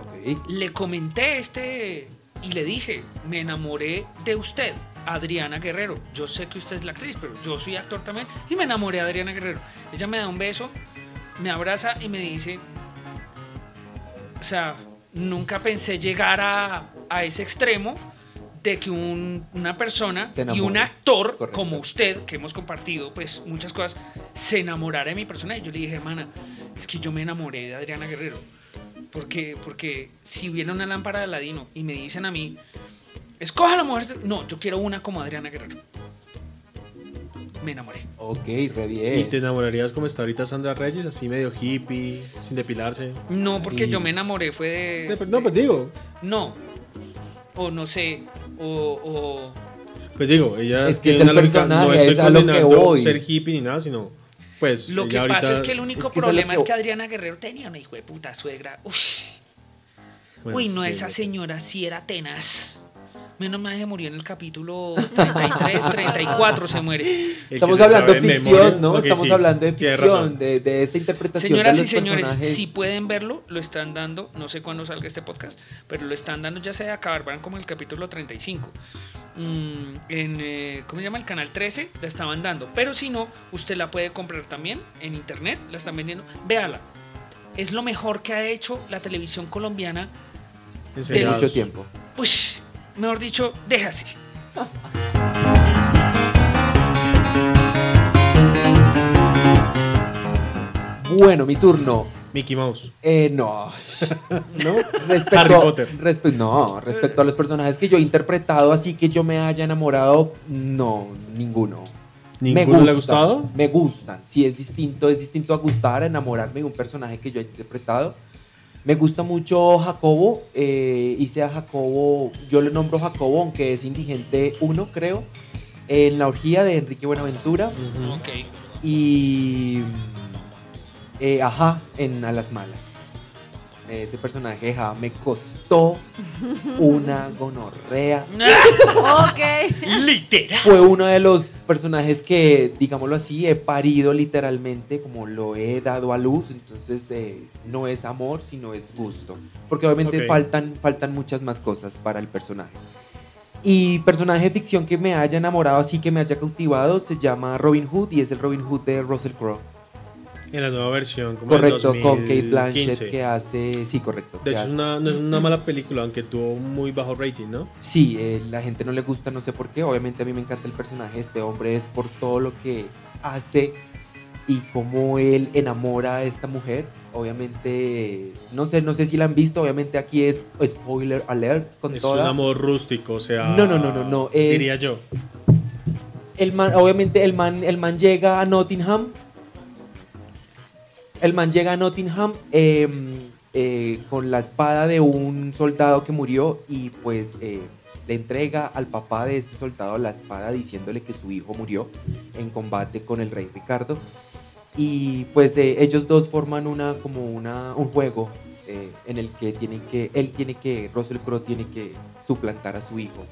Ok. Le comenté este y le dije, me enamoré de usted, Adriana Guerrero. Yo sé que usted es la actriz, pero yo soy actor también y me enamoré de Adriana Guerrero. Ella me da un beso, me abraza y me dice, o sea, nunca pensé llegar a, a ese extremo de que un- una persona y un actor Correcto. como usted, que hemos compartido pues muchas cosas, se enamorara de mi persona. Y yo le dije, hermana, es que yo me enamoré de Adriana Guerrero. Porque, porque si hubiera una lámpara de Aladino y me dicen a mí, escoja la mujer. No, yo quiero una como Adriana Guerrero. Me enamoré. Ok, re bien. ¿Y te enamorarías como está ahorita Sandra Reyes, así medio hippie, sin depilarse? No, porque Y- yo me enamoré fue de. No, pues digo, No. O no sé. O. o- pues digo, ella Es que tiene es una lógica, no estoy es condenando ser hippie ni nada, sino pues Lo que pasa es que el único es que problema que- es que Adriana Guerrero tenía una hijo de puta suegra. Bueno, Uy, no, sí, esa señora sí era tenaz. Menos mal se murió en el capítulo <laughs> 33, 34 se muere. Estamos se hablando de ficción, memoria, ¿no? Estamos sí, hablando de ficción, de, de esta interpretación Señoras de y señores, personajes. si pueden verlo, lo están dando, no sé cuándo salga este podcast, pero lo están dando ya sea de acabar, van como el capítulo 35. Mm, en, eh, ¿cómo se llama? El canal 13 la estaban dando, pero si no, usted la puede comprar también en internet, la están vendiendo. Véala, es lo mejor que ha hecho la televisión colombiana. En de mucho tiempo. Uy, mejor dicho, déjase. Bueno, mi turno. Mickey Mouse. Eh, no. <laughs> ¿No? Respecto, Harry Potter. respe- no, respecto a los personajes que yo he interpretado, así que yo me haya enamorado, no, ninguno. ¿Ninguno le ha gustado? Me gustan. Sí, es distinto, es distinto a gustar, a enamorarme de un personaje que yo he interpretado. Me gusta mucho Jacobo. eh, hice a Jacobo, yo le nombro Jacobo, aunque es indigente uno, creo, en la orgía de Enrique Buenaventura. Y. eh, ajá, en A las Malas. Ese personaje, ajá, me costó una gonorrea. <laughs> Ok. Literal. Fue uno de los personajes que, digámoslo así, he parido literalmente, como lo he dado a luz. Entonces, eh, no es amor, sino es gusto. Porque obviamente faltan, faltan muchas más cosas para el personaje. Y personaje de ficción que me haya enamorado, así que me haya cautivado, se llama Robin Hood y es el Robin Hood de Russell Crowe. En la nueva versión, como en Correcto, con Kate 2015. Blanchett que hace. Sí, correcto. De hecho, es una, no es una mala película, aunque tuvo muy bajo rating, ¿no? Sí, eh, la gente no le gusta, no sé por qué. Obviamente a mí me encanta el personaje. Este hombre es por todo lo que hace y cómo él enamora a esta mujer. Obviamente, no sé, no sé si la han visto. Obviamente aquí es spoiler alert con Es toda. un amor rústico, o sea. No, no, no, no, no. es- Diría yo. El man, obviamente el man, el man llega a Nottingham. El man llega a Nottingham eh, eh, con la espada de un soldado que murió y pues eh, le entrega al papá de este soldado la espada diciéndole que su hijo murió en combate con el rey Ricardo. Y pues eh, ellos dos forman una como una, un juego en el que tienen que, él tiene que, Russell Crowe tiene que suplantar a su hijo.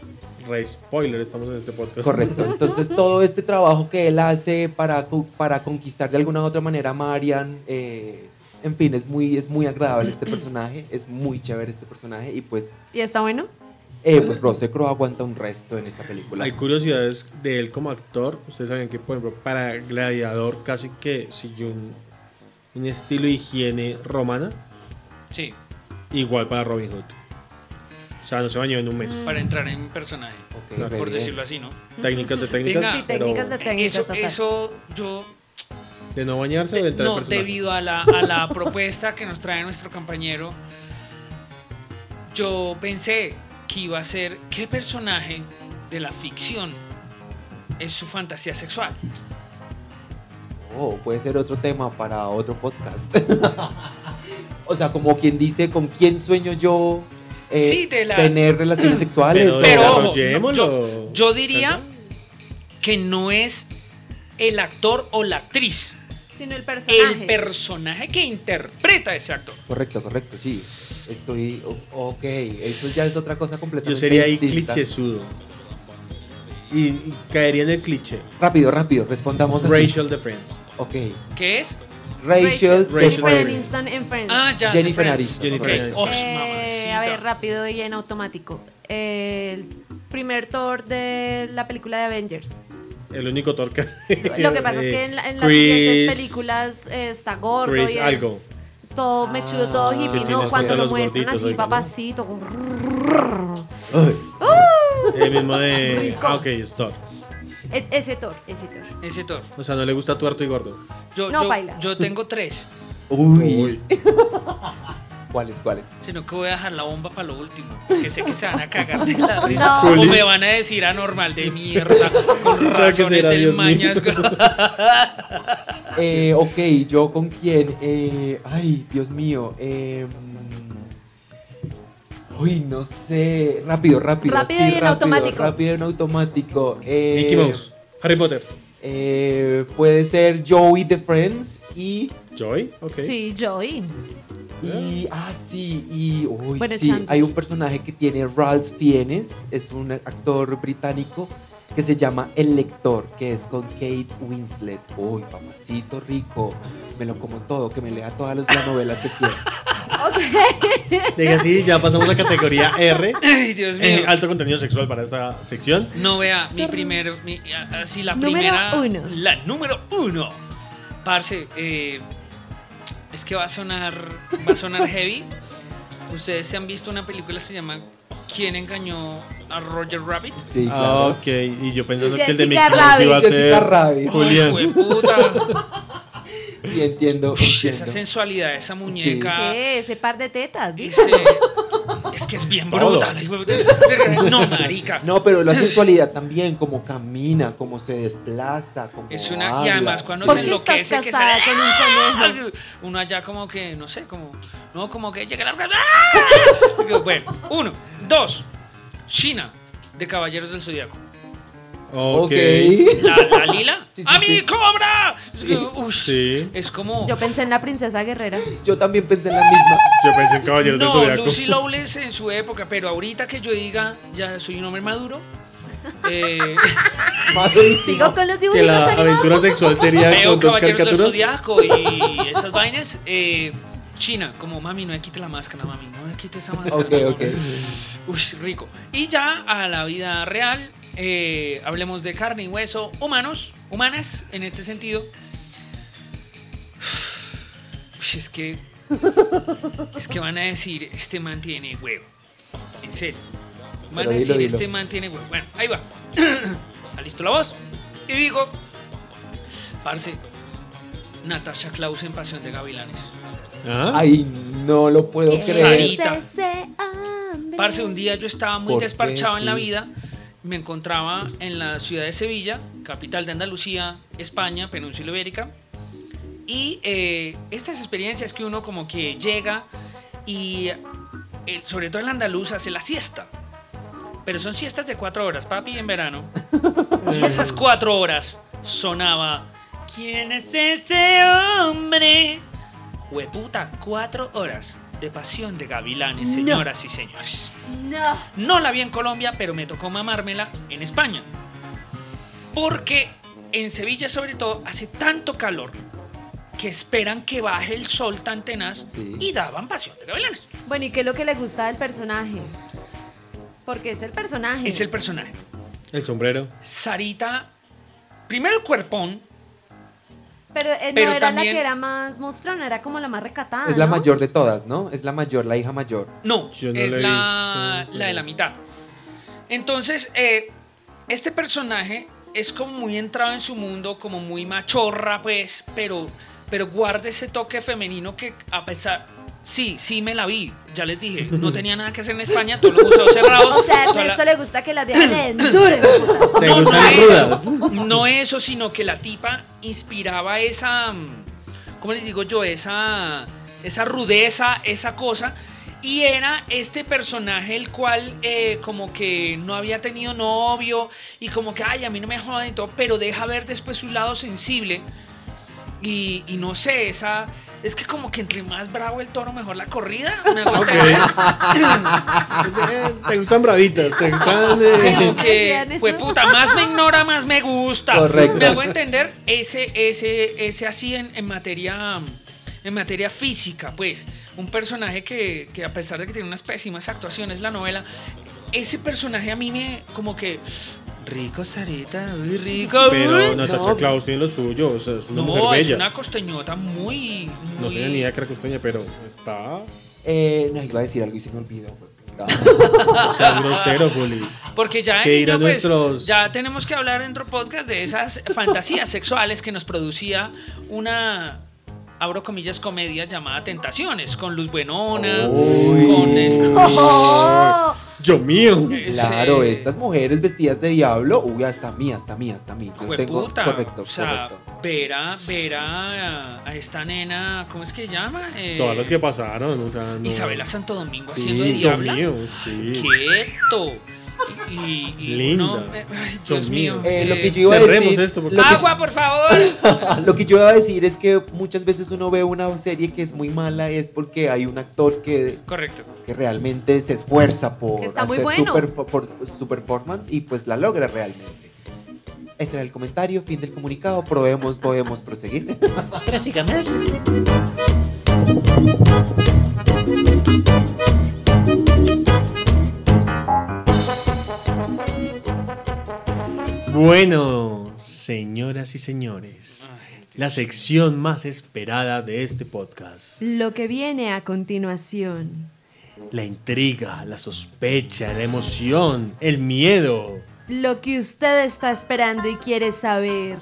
Re spoiler, estamos en este podcast. Correcto. Entonces todo este trabajo que él hace para, co- para conquistar de alguna u otra manera a Marian, eh, en fin, es muy, es muy agradable este personaje, es muy chévere este personaje y pues, ¿Y está bueno? eh, pues Russell Crowe aguanta un resto en esta película. Hay curiosidades de él como actor. Ustedes saben que, por ejemplo, para Gladiador casi que siguió un, un estilo de higiene romana, Sí, igual para Robin Hood. O sea, no se bañó en un mes. para entrar en personaje, Claro, re por bien. decirlo así, ¿no? Técnicas de técnicas. Venga. Sí, técnicas de técnicas. Eso, eso yo de no bañarse o de De- entrar en no, personaje. debido a la, a la propuesta que nos trae nuestro compañero, yo pensé que iba a ser qué personaje de la ficción es su fantasía sexual. Oh, puede ser otro tema para otro podcast. <laughs> o sea, como quien dice, ¿con quién sueño yo eh, Sí, de la- tener relaciones <clears throat> sexuales? Pero, Pero ojo, yo, yo diría que no es el actor o la actriz, Sino el personaje. el personaje que interpreta a ese actor. Correcto, correcto, sí. Estoy. Ok, eso ya es otra cosa completamente Yo sería ahí clichésudo. Y, y caería en el cliché. Rápido, rápido, respondamos así. Rachel de Friends. Ok. ¿Qué es? Rachel, de Rachel. Aniston en Friends. Ah, ya. Jennifer Aniston. Jennifer Ok. Aniston. Osh, Eh, a ver, rápido y en automático. El primer Thor de la película de Avengers. El único torca. <laughs> Lo que pasa es que en, la- en las Chris- siguientes películas eh, está gordo Chris y es algo. todo mechudo, todo Ah, hippie, que ¿no? Cuando lo muestran así, oiga, ¿no? papacito. como- Ay, El mismo de. Rico. Ah, ok, es Thor. E- ese Thor, ese Thor. Ese Thor. O sea, no le gusta tuerto y gordo. Yo, No, yo, baila. yo tengo tres, Uy. <laughs> ¿Cuáles, cuáles? sino que voy a dejar la bomba para lo último, porque sé que se van a cagar de la <laughs> risa. No. O me van a decir anormal de mierda, con ¿Quién <laughs> sabe qué razones será, el mañas. Eh, ok, yo con quién. Eh, ay, Dios mío. Eh, uy, no sé. Rápido, rápido. Rápido sí, y en automático. Rápido y en automático. Eh, Mickey Mouse. Harry Potter. eh, puede ser Joey de Friends y. Joy. Ok. Sí, Joey. Y, ah, sí, y, uy, Bueno, sí, Chandler. hay un personaje que tiene Ralph Fiennes, es un actor británico que se llama El Lector, que es con Kate Winslet. Uy, papacito rico, me lo como todo, que me lea todas las las novelas que quiera. <laughs> Ok. Diga así, ya pasamos a categoría R. <laughs> Ay, Dios mío. Eh, alto contenido sexual para esta sección. No vea, mi primer, mi- así la Número primera, uno. la número uno. Parce, eh, es que va a sonar, va a sonar <laughs> heavy. Ustedes se han visto una película que se llama ¿Quién engañó a Roger Rabbit? Sí, Ah, ok. Y yo pensando que el de Mickey Mouse iba a ser. Jessica Rabbit. Julián. Ay. <laughs> Sí, entiendo. Ush, esa sensualidad, esa muñeca. ¿Qué? Ese par de tetas. ese- es que es bien brutal. No, marica. No, pero la sensualidad también, como camina, como se desplaza, como Es una, y habla, además cuando sí. ¿Por se enloquece estás que se casada le- con un conejo? <laughs> uno allá como que no sé como no como que llega la ¡Ah! <laughs> bueno uno dos China de Caballeros del Zodiaco Ok. La, la <laughs> lila Sí, sí, a mí sí. cobra Sí. Ush, Sí. es como Yo pensé en la princesa guerrera. Yo también pensé en la misma. Yo pensé en Caballeros del no Zodiaco. Lucy Lawless en su época pero ahorita que yo diga ya soy un hombre maduro <laughs> eh. Sigo con los Que dibujitos la animados. aventura sexual sería veo con dos Caballeros del caricaturas. Zodiaco y esas vainas eh, China como mami no me quite la máscara mami no me quite esa máscara Ok, amor". ok. Uy, rico. Y ya a la vida real, eh, hablemos de carne y hueso, humanos, humanas en este sentido. Uy, es que. Es que van a decir, este man tiene huevo. En serio. Van Pero a decir, dilo. este man tiene huevo. Bueno, ahí va. <coughs> Listo la voz. Y digo, parce, Natasha Klaus en Pasión de Gavilanes. Ah, Ay, no lo puedo ¿Qué creer. Sarita. Parce, un día yo estaba muy desparchado en la Sí. vida. Me encontraba en la ciudad de Sevilla, capital de Andalucía, España, península ibérica. Y eh, estas experiencias que uno como que llega y eh, sobre todo el andaluz hace la siesta. Pero son siestas de cuatro horas, papi, en verano. Y esas cuatro horas sonaba ¿Quién es ese hombre? Hueputa, cuatro horas de pasión de gavilanes, No. señoras y señores. No. No la vi en Colombia, pero me tocó mamármela en España. Porque en Sevilla, sobre todo, hace tanto calor que esperan que baje el sol tan tenaz Sí. y daban pasión de gavilanes. Bueno, ¿y qué es lo que le gusta del personaje? Porque es el personaje. Es el personaje. el sombrero. Sarita, primero el cuerpón, Pero, eh, Pero no era también- la que era más mostrona, era como la más recatada. Es la ¿no? mayor de todas, ¿no? Es la mayor, la hija mayor. No, Yo no es la he la, visto, la de la mitad. Entonces, eh, este personaje es como muy entrado en su mundo, como muy machorra, pues, pero, pero guarda ese toque femenino que a pesar... Sí, sí me la vi, ya les dije, no tenía nada que hacer en España, todos los museos cerrados. O sea, a toda la- Ernesto le gusta que las viejas le den duro. hijo de puta. ¿Te no, gustan no eso. no eso, sino que la tipa inspiraba esa, mm, ¿cómo les digo yo? Esa, esa rudeza, esa cosa. Y era este personaje el cual eh, como que no había tenido novio y como que, ay, a mí no me jodan y todo, pero deja ver después su lado sensible. Y, y no sé, esa... Es que como que entre más bravo el toro, mejor la corrida. <laughs> ¿Me hago Ok. entender? <laughs> Eh, te gustan bravitas, te gustan. eh, Como que, Decían eso. pues puta, más me ignora, más me gusta. Correcto. Me hago entender ese, ese, ese así en, en materia en materia física, pues, un personaje que, que a pesar de que tiene unas pésimas actuaciones la novela, ese personaje a mí me como que rico Sarita, muy rico. Pero uy. Natacha no. Klaus tiene lo suyo, o sea, es una mujer no, es bella. una costeñota muy, No tenía ni idea que era costeña, pero está. Eh, no, iba a decir algo y se me olvidó. No. <laughs> O sea, es grosero, Juli. Porque ya, ¿Qué el niño, dirán pues, nuestros- ya tenemos que hablar en otro podcast de esas fantasías sexuales que nos producía una, abro comillas, comedia llamada Tentaciones, con Luz Buenona, Uy. con este... ¡Oh! Yo mío. Claro, ese- estas mujeres vestidas de diablo, uy, hasta mí, hasta mí, hasta mí. Yo tengo, Jueputa, correcto, o sea, correcto. ver a, ver a, a esta nena, ¿cómo es que llama? Eh, Todas las que pasaron, o sea, no. Isabela Santo Domingo Sí, haciendo de Yo diabla. mío, sí. Quieto. Y, y- y Linda. uno- eh, ay, Dios mío. mío. Eh, lo eh, que yo iba a cerremos decir, esto, porque- Agua, por favor. <laughs> lo que yo iba a decir es que muchas veces uno ve una serie que es muy mala es porque hay un actor que, Correcto. que realmente se esfuerza por Que está muy hacer bueno. su, perf- por su performance y pues la logra realmente. Ese era el comentario, fin del comunicado. Probemos, podemos proseguir. Bueno, <laughs> señoras y señores, la sección más esperada de este podcast. Lo que viene a continuación. La intriga, la sospecha, la emoción, el miedo. Lo que usted está esperando y quiere saber.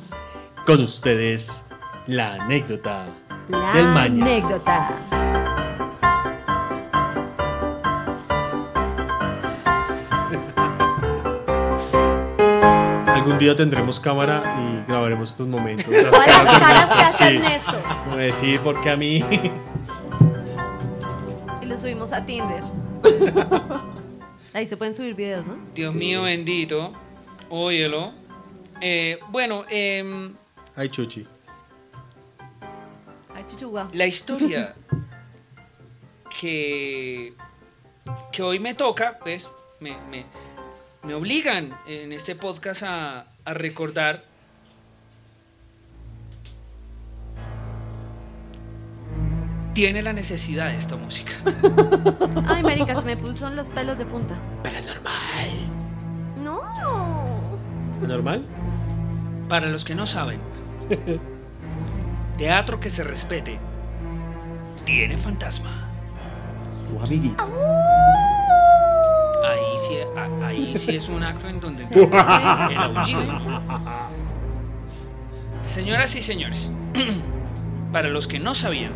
Con ustedes, la anécdota La del Mañas. anécdota. Algún día tendremos cámara y grabaremos estos momentos. <laughs> Las Todas las caras que Ernesto, hace sí. Ernesto. A decir porque a mí. Y lo subimos a Tinder. Ahí se pueden subir videos, ¿no? Dios mío bendito, óyelo. Eh, bueno, em, Ay, Chuchi. Ay, chuchuga. la historia que, que hoy me toca, pues, me, me- me obligan en este podcast a, a recordar tiene la necesidad de esta música. <laughs> Ay, marica, se me puso los pelos de punta. No. ¿Normal? Para los que no saben, <laughs> teatro que se respete tiene fantasma. Su amiguito. Sí, ahí sí es un acto en donde el aullido. Señoras y señores, <clears throat> para los que no sabían,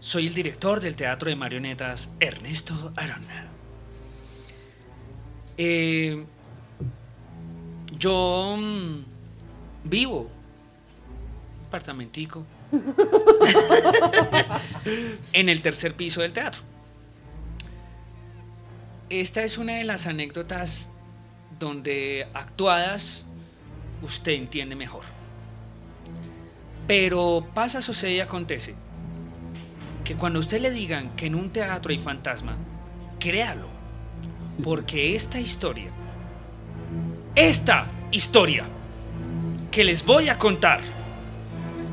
soy el director del teatro de marionetas Ernesto Arona. Eh, yo mm, vivo apartamentico <laughs> en el tercer piso del teatro. Esta es una de las anécdotas donde actuadas usted entiende mejor. Pero pasa, sucede y acontece que cuando usted le digan que en un teatro hay fantasma, créalo. Porque esta historia, esta historia que les voy a contar,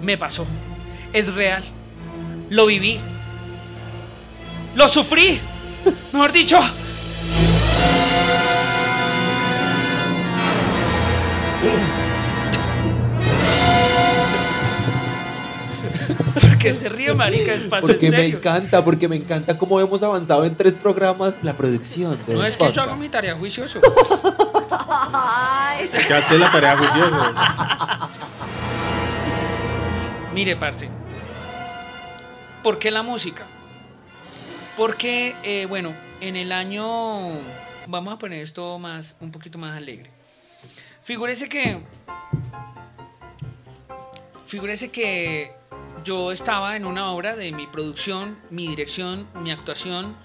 me pasó. Es real. Lo viví. Lo sufrí. Mejor dicho. <laughs> Porque se ríe, marica, es paso en Porque me serio. encanta, porque me encanta cómo hemos avanzado en tres programas la producción del No es que yo hago mi tarea juicioso. Ay. Que hace la tarea juiciosa. Mire, parce. ¿Por qué la música? Porque, eh, bueno, en el año. Vamos a poner esto más, un poquito más alegre. Figúrese que. Figúrese que yo estaba en una obra de mi producción, mi dirección, mi actuación.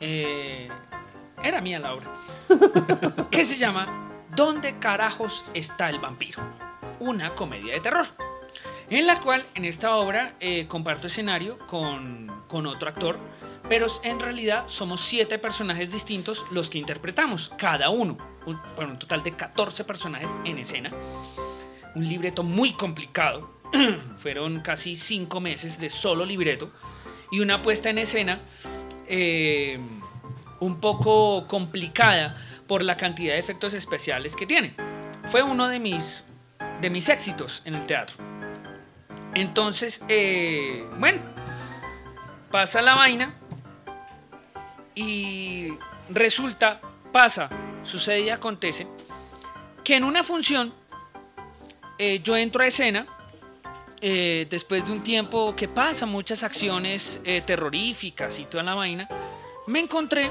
eh, era mía la obra. <laughs> que se llama ¿Dónde carajos está el vampiro? Una comedia de terror. En la cual, en esta obra, eh, comparto escenario con, con otro actor, pero en realidad somos siete personajes distintos los que interpretamos, cada uno. Un, bueno, un total de 14 personajes en escena. Un libreto muy complicado. <clears throat> Fueron casi cinco meses de solo libreto. Y una puesta en escena eh, un poco complicada por la cantidad de efectos especiales que tiene. Fue uno de mis, de mis éxitos en el teatro. Entonces, eh, bueno, pasa la vaina y resulta, pasa, sucede y acontece que en una función eh, yo entro a escena eh, después de un tiempo que pasa muchas acciones eh, terroríficas y toda la vaina, me encontré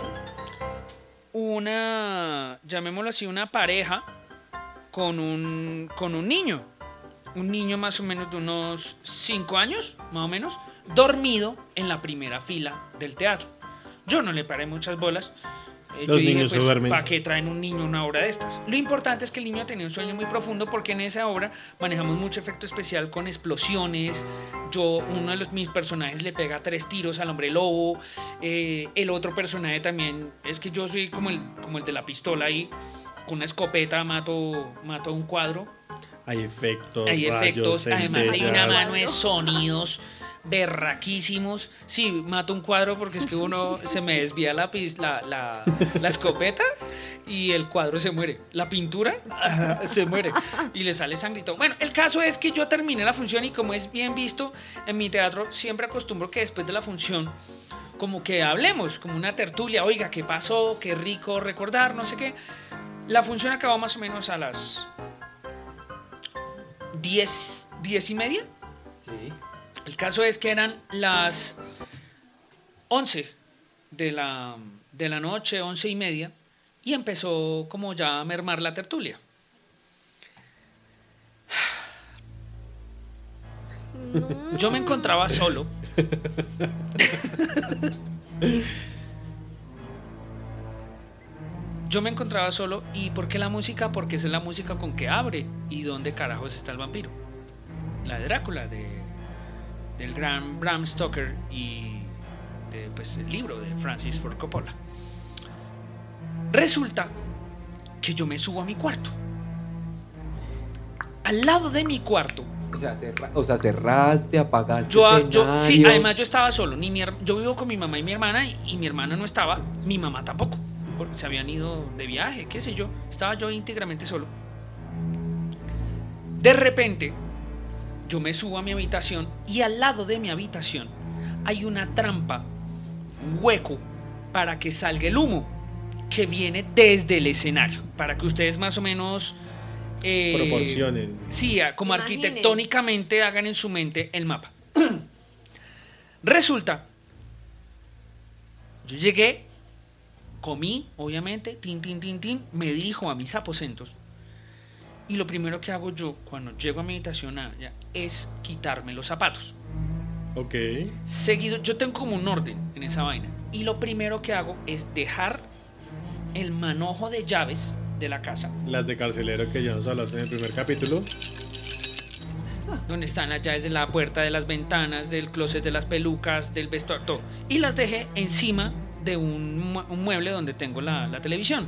una, llamémoslo así, una pareja con un, con un niño, un niño más o menos de unos 5 años, más o menos, dormido en la primera fila del teatro. Yo no le paré muchas bolas. Eh, Los yo dije, niños se pues, duermen. ¿para qué traen un niño una obra de estas? Lo importante es que el niño tenía un sueño muy profundo porque en esa obra manejamos mucho efecto especial con explosiones. Yo, uno de los, mis personajes le pega tres tiros al hombre lobo. eh, el otro personaje también, es que yo soy como el, como el de la pistola ahí. Con una escopeta mato, mato un cuadro. Hay efectos, Hay rayos, efectos, además hay una mano de sonidos berraquísimos. Sí, mato un cuadro porque es que uno se me desvía la, la, la, la escopeta y el cuadro se muere. La pintura <laughs> se muere y le sale sangrito. Bueno, el caso es que yo terminé la función y como es bien visto en mi teatro, siempre acostumbro que después de la función como que hablemos, como una tertulia, oiga, ¿qué pasó? Qué rico recordar, no sé qué. La función acabó más o menos a las 10, 10 y media. Sí. El caso es que eran las 11 de la, de la noche, 11 y media, y empezó como ya a mermar la tertulia. Yo me encontraba solo. Yo me encontraba solo y ¿por qué la música? Porque esa es la música con que abre y dónde carajos está el vampiro. La de Drácula de, del gran Bram Stoker y de, pues, el libro de Francis Ford Coppola. Resulta que yo me subo a mi cuarto. Al lado de mi cuarto O sea, cerra- o sea, cerraste, apagaste yo, yo- sí, además yo estaba solo. Ni mi yo vivo con mi mamá y mi hermana y, y mi hermana no estaba, mi mamá tampoco, porque se habían ido de viaje, qué sé yo. Estaba yo íntegramente solo. De repente, yo me subo a mi habitación y al lado de mi habitación hay una trampa, un hueco, para que salga el humo que viene desde el escenario, para que ustedes más o menos... eh, Proporcionen. Sí, como Imaginen. arquitectónicamente hagan en su mente el mapa. <clears throat> Resulta, yo llegué, comí, obviamente, tin, tin, tin, tin, me dirijo a mis aposentos. Y lo primero que hago yo cuando llego a ah, ya, es quitarme los zapatos. Ok. Seguido, yo tengo como un orden en esa vaina. Y lo primero que hago es dejar el manojo de llaves de la casa Las de carcelero que ya nos hablaste en el primer capítulo. donde están las llaves de la puerta, de las ventanas, del closet de las pelucas, del vestuario, todo. Y las dejé encima de un, mue- un mueble donde tengo la, la televisión.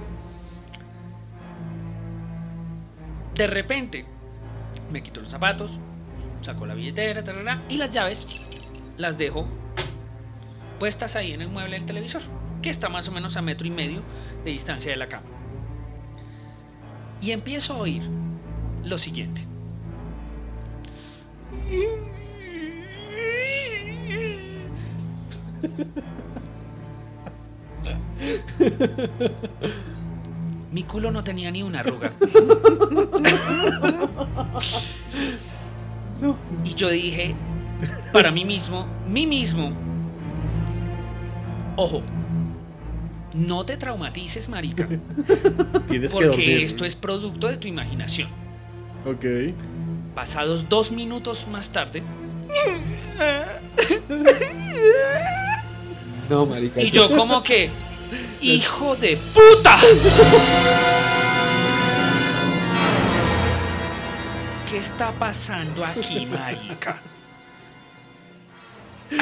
De repente, me quito los zapatos, saco la billetera, y las llaves las dejo puestas ahí en el mueble del televisor, que está más o menos a metro y medio de distancia de la cama. Y empiezo a oír lo siguiente. <laughs> Mi culo no tenía ni una arruga. Y yo dije, para mí mismo, mí mismo, ojo, No te traumatices, marica, <laughs> Tienes que porque dormir. esto es producto de tu imaginación. Ok. Pasados dos minutos más tarde, No, marica. y yo como que, <laughs> hijo de puta. <laughs> ¿Qué está pasando aquí, <laughs> marica?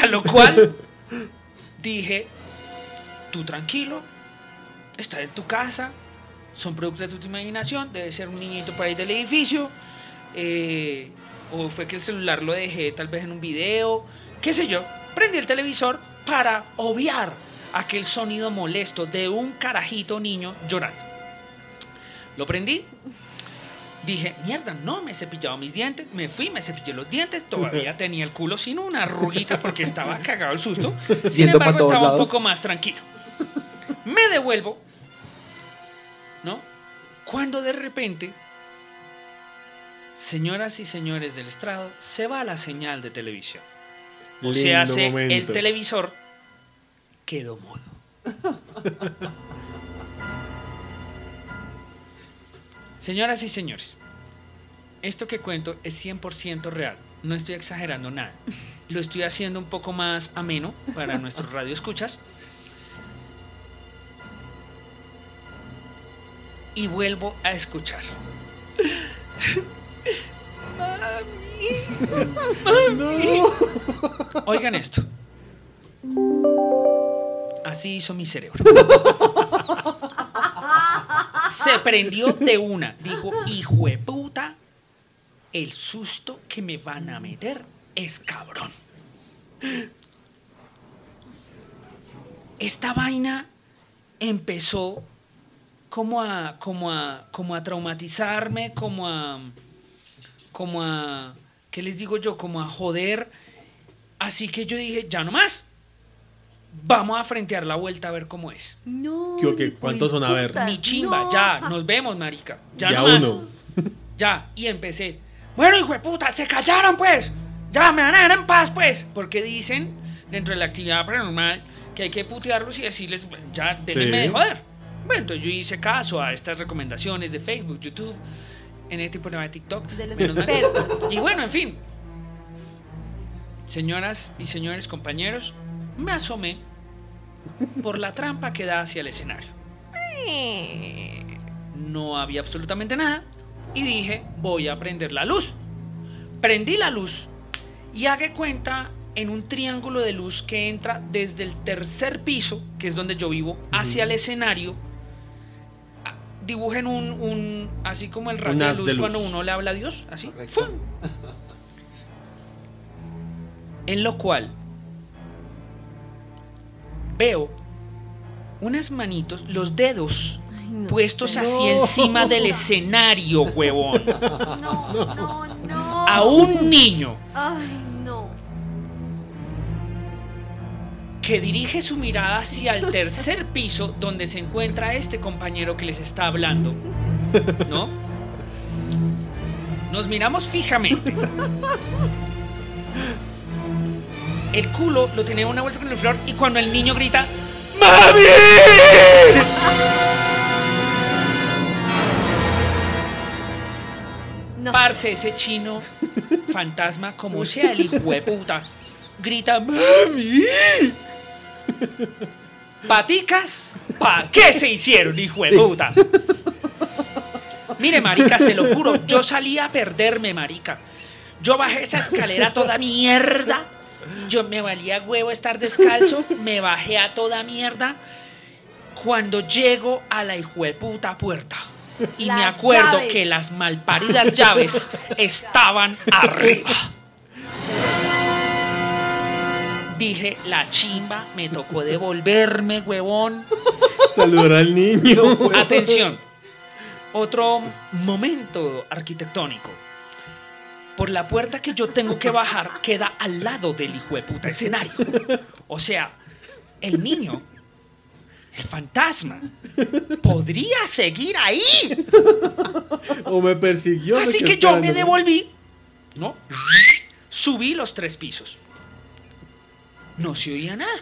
A lo cual dije, tú tranquilo, estás en tu casa, son productos de tu imaginación, debe ser un niñito por ahí del edificio, eh, o fue que el celular lo dejé tal vez en un video, qué sé yo. Prendí el televisor para obviar aquel sonido molesto de un carajito niño llorando. Lo prendí. Dije, mierda, no me he cepillado mis dientes. Me fui, me cepillé los dientes. Todavía <laughs> tenía el culo sin una arruguita porque estaba <laughs> cagado el susto. <laughs> Sin embargo, estaba un poco más tranquilo. Me devuelvo, ¿no? Cuando de repente, señoras y señores del estrado, se va la señal de televisión. O se hace el televisor quedó mudo. <laughs> Señoras y señores, esto que cuento es 100% real. No estoy exagerando nada. Lo estoy haciendo un poco más ameno para nuestros radioescuchas. Y vuelvo a escuchar. <laughs> Oigan esto. Así hizo mi cerebro. Se prendió de una. Dijo, hijo de puta, el susto que me van a meter es cabrón. Esta vaina empezó como a, como a, como a traumatizarme, como a, como a, ¿qué les digo yo? Como a joder. Así que yo dije, ya no más. Vamos a frentear la vuelta a ver cómo es. No. ¿Qué ¿Cuántos son? A ver. Ni chimba, no. ya, nos vemos, marica. Ya, Ya uno. <laughs> Ya, y empecé. Bueno, hijo de puta, se callaron pues. Ya, me van a dejar en paz pues. Porque dicen dentro de la actividad paranormal que hay que putearlos y decirles, "Bueno, ya, déjenme Sí. de joder. Bueno, entonces yo hice caso a estas recomendaciones de Facebook, YouTube, en este programa de TikTok. De los menos mal. expertos. Y bueno, en fin. Señoras y señores compañeros, me asomé por la trampa que da hacia el escenario. No había absolutamente nada y dije, voy a prender la luz. Prendí la luz y haga cuenta en un triángulo de luz que entra desde el tercer piso, que es donde yo vivo, hacia el escenario. Dibujen un, un- así como el rayo de luz, de luz. cuando uno le habla a Dios, así. ¡fum! En lo cual veo unas manitos, los dedos Ay, no puestos sé. así encima del <laughs> escenario, huevón. No, no, no. A un niño Ay, no. que dirige su mirada hacia el tercer piso donde se encuentra este compañero que les está hablando. ¿No? Nos miramos fijamente. <laughs> El culo lo tenía una vuelta con el flor y cuando el niño grita ¡Mami! No. Parce, ese chino fantasma, como sea el hijo de puta, grita ¡Mami! Paticas, ¿pa' qué se hicieron, hijo de puta? Mire, marica, se lo juro, yo salí a perderme, marica. Yo bajé esa escalera toda mierda. Yo me valía huevo estar descalzo, <laughs> me bajé a toda mierda. Cuando llego a la hijueputa puerta y me acuerdo llaves. que las malparidas llaves <laughs> estaban arriba. Dije, la chimba, me tocó devolverme, huevón. Saludar al niño. Atención. Otro momento arquitectónico. Por la puerta que yo tengo que bajar queda al lado del hijo de puta escenario. O sea, el niño, el fantasma, podría seguir ahí. O me persiguió. Así que yo me devolví, ¿no? Subí los tres pisos. No se oía nada.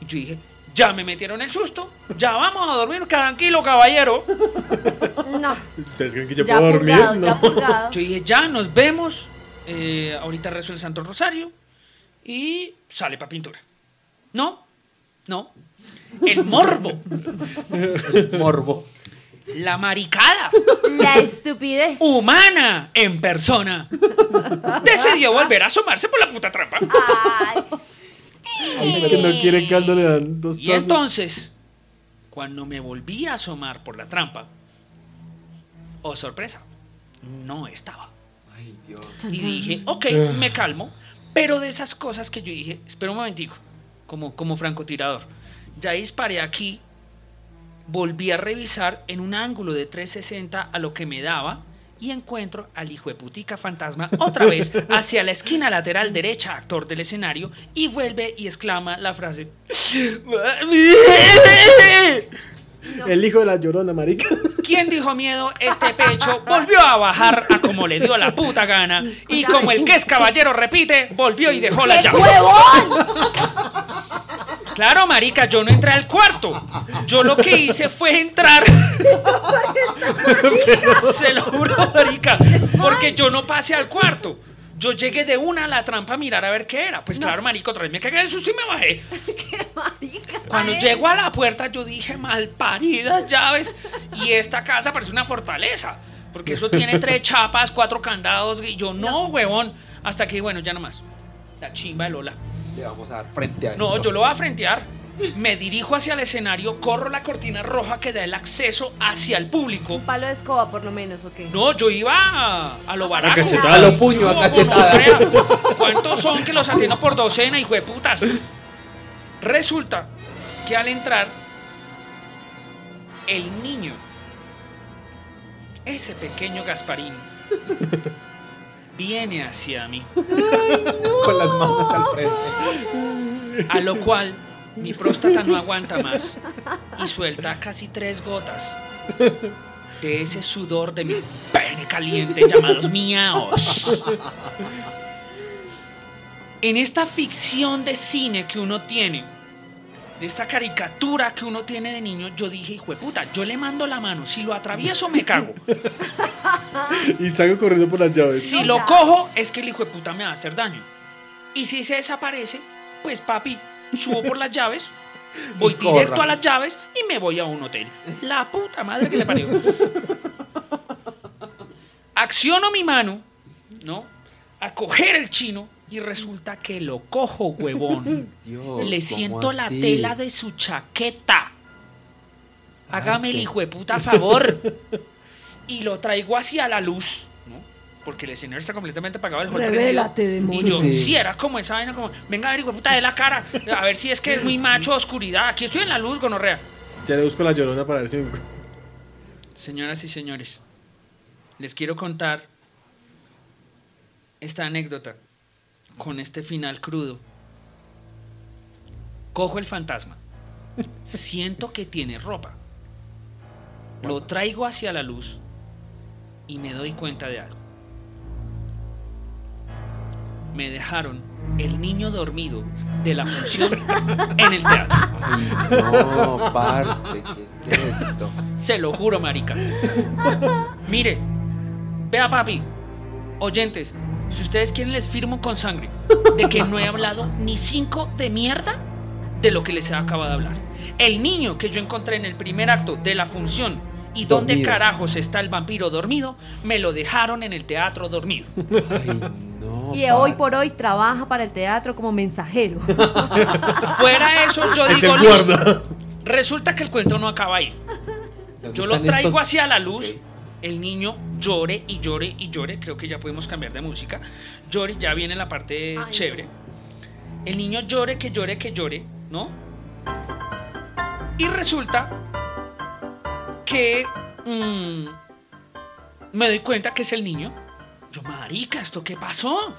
Y yo dije, Ya me metieron el susto. Ya vamos a dormir. Tranquilo, caballero. No, ¿Ustedes creen que yo ya puedo dormir? ya No. Yo dije, ya nos vemos. eh, ahorita rezo el Santo Rosario. Y sale para pintura. No, no. El morbo, Morbo. la maricada La estupidez. humana en persona. Decidió volver a asomarse por la puta trampa. Ay, Que no quiere caldo le dan dos Y tazos. entonces, cuando me volví a asomar por la trampa, oh sorpresa, no estaba. Ay, Dios. Y dije, ok, me calmo. Pero de esas cosas que yo dije, espera un momentico, como, como francotirador. Ya disparé aquí, volví a revisar en un ángulo de 360 a lo que me daba y encuentro al hijo de putica fantasma otra vez <laughs> hacia la esquina lateral derecha, actor del escenario, y vuelve y exclama la frase. <laughs> El hijo de la llorona, marica. ¿Quién dijo miedo? Este <laughs> pecho volvió a bajar a como le dio la puta gana. Y como el que es caballero repite, volvió y dejó la ¡Qué llave. huevón! Claro, marica, yo no entré al cuarto. Yo lo que hice fue entrar. <laughs> Se lo juro, marica. Porque yo no pasé al cuarto. Yo llegué de una a la trampa a mirar a ver qué era. Pues claro, marica, otra vez me cagué del susto y me bajé. <laughs> ¡Qué marica! Cuando llego a la puerta, yo dije, malparidas llaves. Y esta casa parece una fortaleza. Porque eso tiene tres chapas, cuatro candados. Y yo, no, huevón. Hasta que, bueno, ya no más. La chimba de Lola. Le vamos a dar frente a No, esto. yo lo voy a frentear. Me dirijo hacia el escenario, corro la cortina roja que da el acceso hacia el público. Un palo de escoba, por lo menos, ¿o qué? No, yo iba a, a lo barato. cachetadas. A lo puño, a No, gonorrea. ¿Cuántos son que los atiendo por docena, hijo de putas? Resulta que al entrar, el niño, ese pequeño Gasparín, viene hacia mí. <laughs> Con las manos al frente. A lo cual mi próstata no aguanta más y suelta casi tres gotas de ese sudor de mi pene caliente llamados miaos. En esta ficción de cine que uno tiene, de esta caricatura que uno tiene de niño, yo dije, hijo de puta, yo le mando la mano, si lo atravieso me cago. <laughs> Y salgo corriendo por las llaves. Si No, lo ya. cojo, es que el hijo de puta me va a hacer daño. Y si se desaparece, pues papi, subo por las llaves, <laughs> voy Y corra. directo a las llaves y me voy a un hotel. La puta madre que te parió. <laughs> Acciono mi mano, ¿no? A coger el chino y resulta que lo cojo, huevón. <laughs> Dios, Le ¿cómo siento la así? tela de su chaqueta. Hágame el sí. hijo de puta favor. <laughs> y lo traigo hacia la luz. Porque el escenario está completamente apagado, el Revélate, prendido. Y demonio. yo, Sí. si era como esa vaina, como, venga a ver, hijo de puta, de la cara. A ver si es que es muy macho, oscuridad. Aquí estoy en la luz, gonorrea. Ya le busco la llorona para ver si. Señoras y señores, les quiero contar esta anécdota con este final crudo. Cojo el fantasma. Siento que tiene ropa. Lo traigo hacia la luz y me doy cuenta de algo. Me dejaron el niño dormido de la función en el teatro. No, parce, ¿qué es esto? Se lo juro, marica. Mire, vea, papi, oyentes, si ustedes quieren les firmo con sangre de que no he hablado ni cinco de mierda de lo que les he acabado de hablar. El niño que yo encontré en el primer acto de la función y dónde Dormido. carajos está el vampiro dormido, me lo dejaron en el teatro dormido. Ay, no. Y hoy por hoy trabaja para el teatro como mensajero. <laughs> Fuera eso, yo Es digo, resulta que el cuento no acaba ahí. ¿Dónde Yo lo traigo estos? hacia la luz. El niño llore y llore y llore. Creo que ya podemos cambiar de música. Llore, ya viene la parte Ay, chévere. El niño llore, que llore, que llore, ¿no? Y resulta que mm, me doy cuenta que es el niño. Yo, marica, ¿esto qué pasó?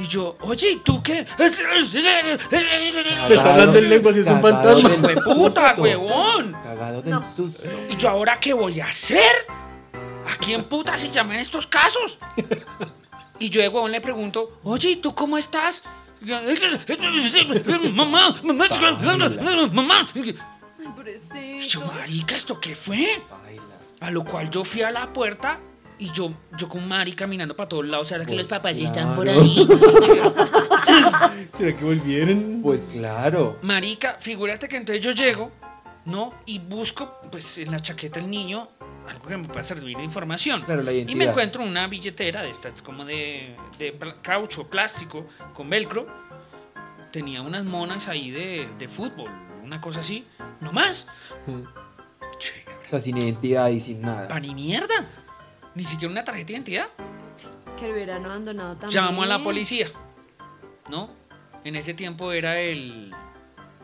Y yo, oye, ¿y tú qué? Me está hablando en lengua si es un fantasma. ¡Puta, huevón! Cagado del No. susto. ¿Y yo ahora qué voy a hacer? ¿A quién puta se llama en estos casos? Y yo de huevón le pregunto, oye, ¿y tú cómo estás? Mamá, mamá, mamá. Yo, marica, ¿esto qué fue? A lo cual yo fui a la puerta y yo, yo con Mari caminando para todos lados. ¿Será que Pues los papás ya están claro. por ahí? <laughs> ¿Será que volvieron? Pues claro. Marica, figúrate que entonces yo llego, ¿no? Y busco, pues, en la chaqueta del niño algo que me pueda servir de información. Claro, la y me encuentro una billetera de estas, como de, de caucho, plástico, con velcro. Tenía unas monas ahí de, de fútbol, una cosa así. No más. O sea, sin identidad y sin nada. Pa' ni mierda. Ni siquiera una tarjeta de identidad. Que lo hubieran abandonado también. Llamo a la policía. ¿No? En ese tiempo era el.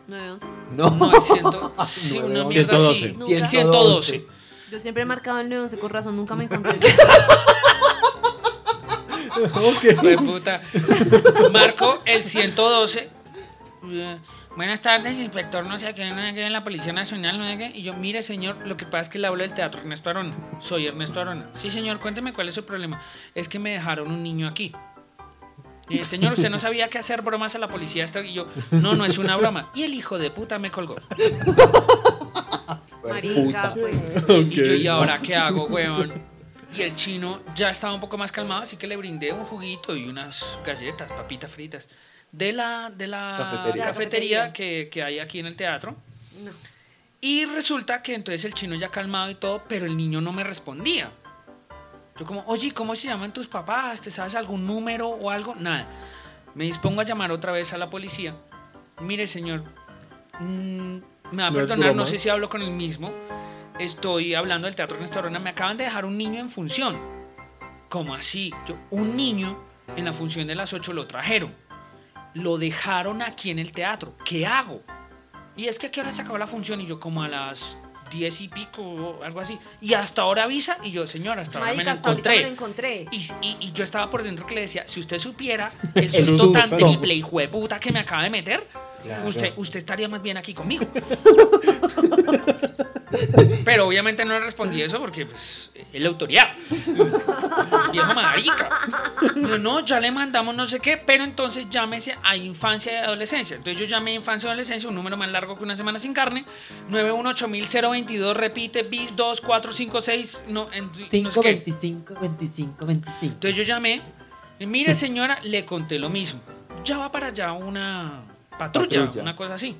911. No. No, el ciento, <laughs> sí, una mierda así. 112. Nunca. 112. Yo siempre he marcado el 911 con razón, nunca me encontré. <laughs> ok. Hijo de puta. Marco el 112. Eh, Buenas tardes, inspector, no sé qué, no sé qué, en la Policía Nacional, no sé qué. Y yo, mire, señor, lo que pasa es que le hablo del teatro Ernesto Arona. Soy Ernesto Arona. Sí, señor, cuénteme cuál es su problema. Es que me dejaron un niño aquí. Eh, señor, ¿usted no sabía que hacer bromas a la policía? Esto-" Y yo, no, no es una broma. Y el hijo de puta me colgó. Marica, pues. <laughs> Y yo, ¿y ahora qué hago, weón? <laughs> Y el chino ya estaba un poco más calmado, así que le brindé un juguito y unas galletas, papitas fritas, de la, de la Cafetería. cafetería, que, que hay aquí en el teatro. No. Y resulta que entonces el chino ya calmado y todo, pero el niño no me respondía. Yo como, oye, ¿cómo se llaman tus papás? ¿Te sabes algún número o algo? Nada. Me dispongo a llamar otra vez a la policía. Mire, señor, mm, me va a No perdonar, no sé si hablo con el mismo. Estoy hablando del Teatro Ernesto Arona. Me acaban de dejar un niño en función. ¿Cómo así? Yo, un niño en la función de las 8 lo trajeron. Lo dejaron aquí en el teatro. ¿Qué hago? Y es que a qué hora se acabó la función y yo como a las 10 y pico o algo así. Y hasta ahora avisa y yo, señora, hasta ahora me lo hasta ahorita me lo encontré. encontré. Y, y- y yo estaba por dentro que le decía, si usted supiera <laughs> el susto tan triple de puta que me acaba de meter, Claro. usted, usted estaría más bien aquí conmigo. <laughs> Pero obviamente no le respondí eso porque pues, es la autoridad. Viejo marica. Yo, no, ya le mandamos no sé qué, pero entonces llámese a infancia y adolescencia. Entonces yo llamé a infancia y adolescencia, un número más largo que una semana sin carne. 918-022, repite, bis 2456, no, en- no sé 5, qué. 25, 25, 25. Entonces yo llamé, y mire señora, le conté lo mismo. Ya va para allá una patrulla, Patrulla. una cosa así.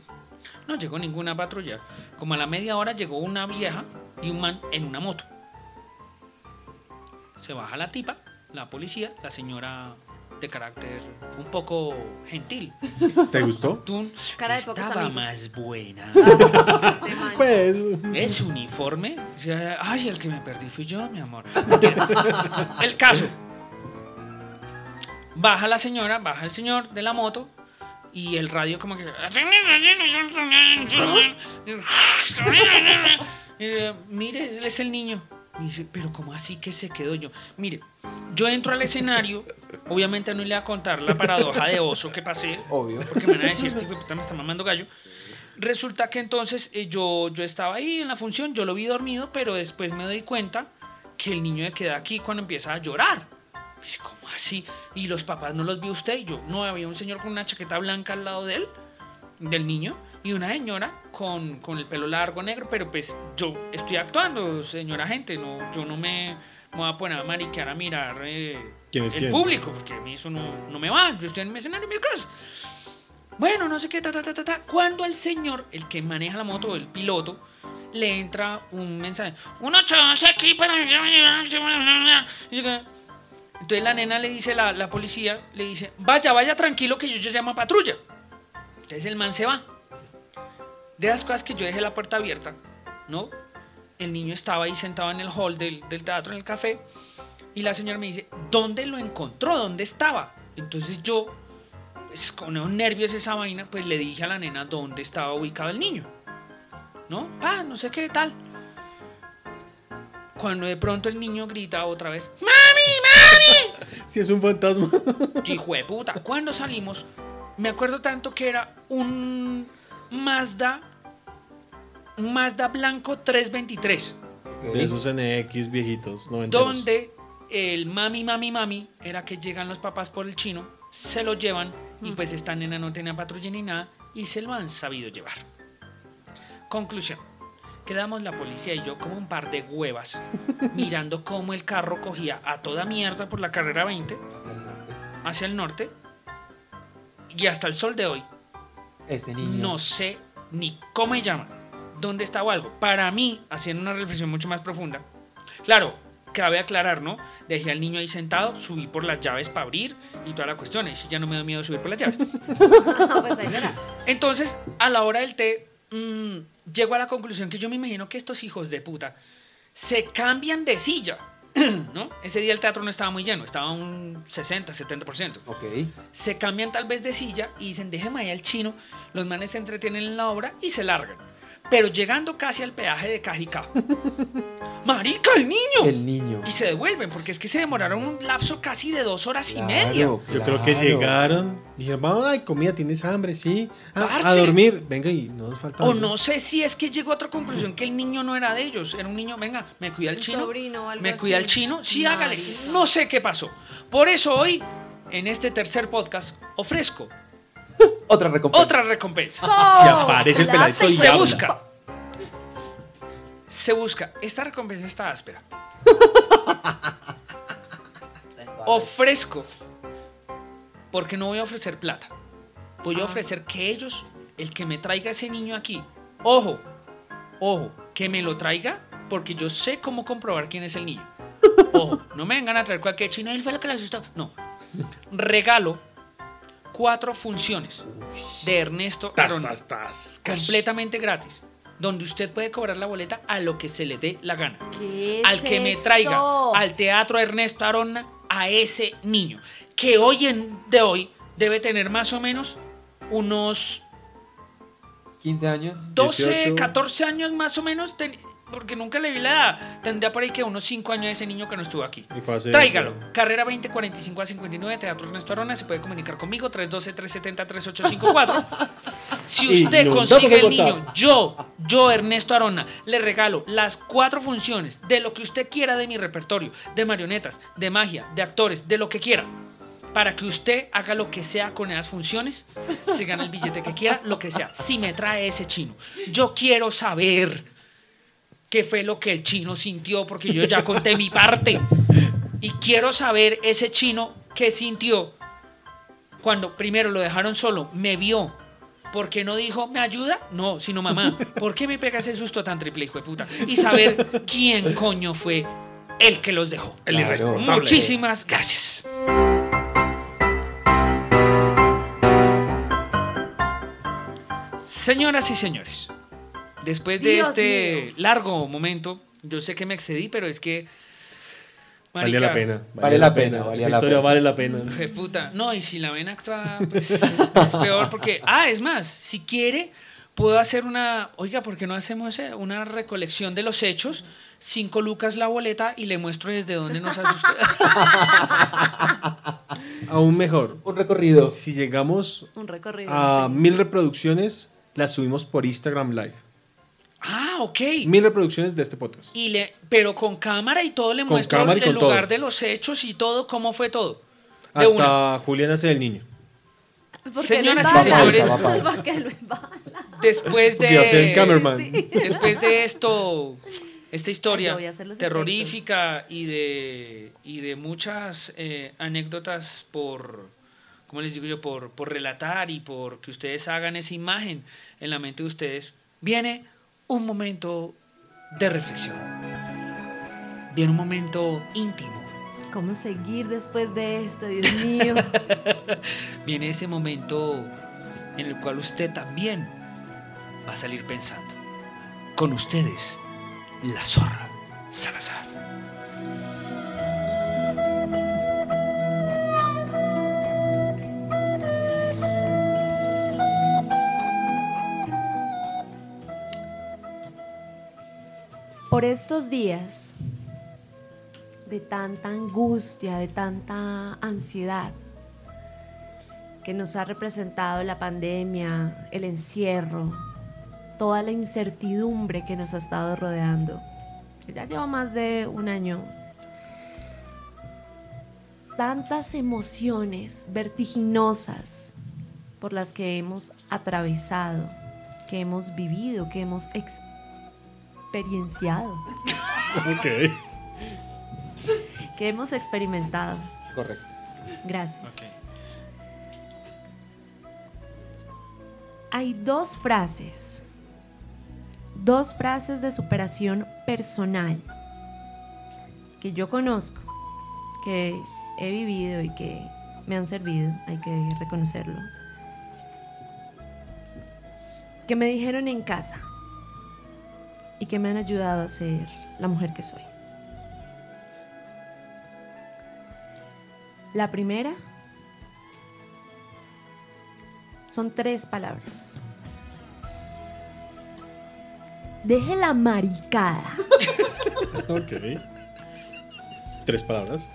No llegó ninguna patrulla. Como a la media hora llegó una vieja y un man en una moto. Se baja la tipa, la policía, la señora de carácter un poco gentil. ¿Te gustó? Tú Cara de pocos estaba más buena. Ah. Pues. ¿Es uniforme? Ay, el que me perdí fui yo, mi amor. <laughs> El caso. Baja la señora, baja el señor de la moto y el radio como que... Eh, <laughs> Mire, él es el niño. Y dice, pero ¿cómo así que se quedó yo? Mire, yo entro al escenario, obviamente no le voy a contar la paradoja de oso que pasé, Obvio. porque me van a decir, este puta me está mamando gallo. Resulta que entonces eh, yo, yo estaba ahí en la función, yo lo vi dormido, pero después me doy cuenta que el niño me queda aquí cuando empieza a llorar. Dice, ¿cómo así? Y los papás no los vio usted. Y yo, no, había un señor con una chaqueta blanca al lado de él, del niño, y una señora con, con el pelo largo negro, pero pues yo estoy actuando, señora gente, no, yo no me, me voy a poner a mariquear a mirar eh, ¿Quién es el quién? público, porque a mí eso no, no me va, yo estoy en mi escenario, mis cosas. Bueno, no sé qué, ta, ta, ta, ta, ta. Cuando el señor, el que maneja la moto, el piloto, le entra un mensaje. Un 812 aquí para... Entonces la nena le dice, la, la policía, le dice, vaya, vaya tranquilo que yo ya llamo patrulla. Entonces el man se va. De las cosas que yo dejé la puerta abierta, ¿no? El niño estaba ahí sentado en el hall del, del teatro, en el café, y la señora me dice, ¿dónde lo encontró? ¿Dónde estaba? Entonces yo, pues, con esos nervios esa vaina, pues le dije a la nena dónde estaba ubicado el niño. ¿No? Ah, no sé qué tal. Cuando de pronto el niño grita otra vez, ¡Mami, mami! Si es un fantasma. Hijo de puta. Cuando salimos, me acuerdo tanto que era un Mazda, un Mazda blanco 323. De esos NX viejitos, donde el mami, mami, mami era que llegan los papás por el chino, se lo llevan y pues esta nena no tenía patrulla ni nada y se lo han sabido llevar. Conclusión. Quedamos la policía y yo como un par de huevas <laughs> mirando cómo el carro cogía a toda mierda por la carrera 20 hacia el norte y hasta el sol de hoy Ese niño. no sé ni cómo se llama, dónde está o algo. Para mí, haciendo una reflexión mucho más profunda, claro, cabe aclarar, ¿no? Dejé al niño ahí sentado, subí por las llaves para abrir y toda la cuestión. Y ya no me da miedo subir por las llaves. <laughs> pues ahí verá. Entonces, a la hora del té, mm, llego a la conclusión que yo me imagino que estos hijos de puta se cambian de silla. <clears throat> ¿No? Ese día el teatro no estaba muy lleno, estaba un 60, 70%. Ok. se cambian tal vez de silla y dicen, déjeme ahí al chino, los manes se entretienen en la obra y se largan. Pero llegando casi al peaje de Cajicá, <laughs> ¡Marica, el niño! El niño. Y se devuelven, porque es que se demoraron un lapso casi de dos horas y media. Yo creo que llegaron, dijeron, vamos, ay, comida, tienes hambre, sí. Ah, a dormir, venga, y no nos falta. O algo. no sé si es que llegó a otra conclusión que el niño no era de ellos, era un niño, venga, me cuida el chino. sobrino o algo me cuida así. el chino, sí, hágale. No sé qué pasó. Por eso hoy, en este tercer podcast, ofrezco Otra recompensa. otra recompensa. Se aparece el peladito y Se habla. busca. Se busca. Esta recompensa está áspera. <laughs> Ofrezco. Porque no voy a ofrecer plata. Voy a ofrecer que ellos, el que me traiga ese niño aquí, ojo, ojo, que me lo traiga porque yo sé cómo comprobar quién es el niño. Ojo, no me vengan a traer cualquier chino, él fue el que lo asustó. No. Regalo cuatro funciones de Ernesto Tas, Arona tas, tas, cash. completamente gratis, donde usted puede cobrar la boleta a lo que se le dé la gana. ¿Qué Al es que me esto? traiga al teatro Ernesto Arona a ese niño, que hoy en de hoy debe tener más o menos unos 15 años. 12, 18. 14 años más o menos, ten- porque nunca le vi la edad. Tendría por ahí que unos 5 años ese niño que no estuvo aquí. Hace- Tráigalo. Carrera 2045 a 59, Teatro Ernesto Arona. Se puede comunicar conmigo, 312-370-3854. <laughs> Si usted lo consigue el niño, yo, yo, Ernesto Arona, le regalo las cuatro funciones de lo que usted quiera de mi repertorio, de marionetas, de magia, de actores, de lo que quiera. Para que usted haga lo que sea con esas funciones, se gana el billete que quiera, lo que sea. Si me trae ese chino, yo quiero saber qué fue lo que el chino sintió, porque yo ya conté mi parte. Y quiero saber ese chino qué sintió cuando primero lo dejaron solo, me vio. ¿Por qué no dijo, me ayuda? No, sino mamá. ¿Por qué me pega ese susto tan triple, hijo de puta? Y saber quién coño fue el que los dejó. El Claro. irresponsable. Muchísimas gracias. Señoras y señores, después de Dios este mío. largo momento, yo sé que me excedí, pero es que... Valía la marica, pena. Vale la pena, valía Esa la historia pena. vale la pena. <laughs> Puta. No, y si la ven actuada, pues, es peor porque. Ah, es más, si quiere, puedo hacer una. Oiga, ¿por qué no hacemos eh, una recolección de los hechos? Cinco lucas la boleta y le muestro desde dónde nos asustó. <laughs> Aún mejor. Un recorrido. Si llegamos Un recorrido. a sí. mil reproducciones, las subimos por Instagram Live. Ah, ok. Mil reproducciones de este podcast. Y le, pero con cámara y todo le Con muestro cámara y el con lugar todo. de los hechos y todo, cómo fue todo. De una. Hasta Julián hace el niño. Porque Señoras y señores. Porque lo embala. Después Porque soy el de. cameraman. Sí. Después de esto, esta historia terrorífica y de, y de muchas eh, anécdotas por, ¿cómo les digo yo? Por, por relatar y por que ustedes hagan esa imagen en la mente de ustedes, viene un momento de reflexión. Viene un momento íntimo. ¿Cómo seguir después de esto, Dios mío? <laughs> Viene ese momento en el cual usted también va a salir pensando. Con ustedes, la zorra Salazar. Por estos días de tanta angustia, de tanta ansiedad que nos ha representado la pandemia, el encierro, toda la incertidumbre que nos ha estado rodeando. Ya lleva más de un año. Tantas emociones vertiginosas por las que hemos atravesado, que hemos vivido, que hemos experienciado, Ok. que hemos experimentado. Correcto. Gracias. Ok. Hay dos frases, dos frases de superación personal que yo conozco, que he vivido y que me han servido, hay que reconocerlo, que me dijeron en casa y que me han ayudado a ser la mujer que soy. La primera son tres palabras. Deje la maricada. <laughs> Ok. Tres palabras.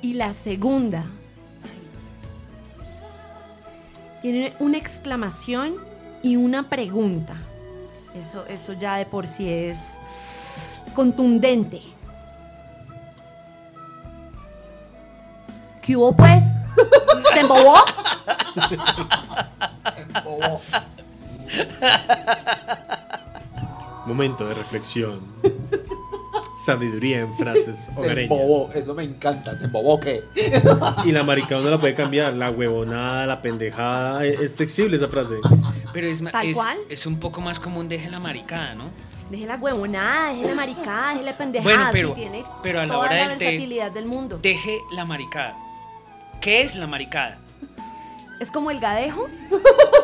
Y la segunda tiene una exclamación y una pregunta. Eso, eso ya de por sí es contundente. ¿Qué hubo pues? ¿Se embobó? <laughs> Momento de reflexión. Sabiduría en frases <laughs> Se hogareñas. embobó, eso me encanta. ¿Se embobó qué? Y la maricada no la puede cambiar. La huevonada, la pendejada. Es es flexible esa frase. Pero es, Tal es, cual. es un poco más común deje la maricada, ¿no? Deje la huevonada, deje la maricada, deje la pendejada. Bueno, pero- sí, tiene pero a la toda hora la del té- versatilidad del mundo. Deje la maricada. ¿Qué es la maricada? Es como el gadejo,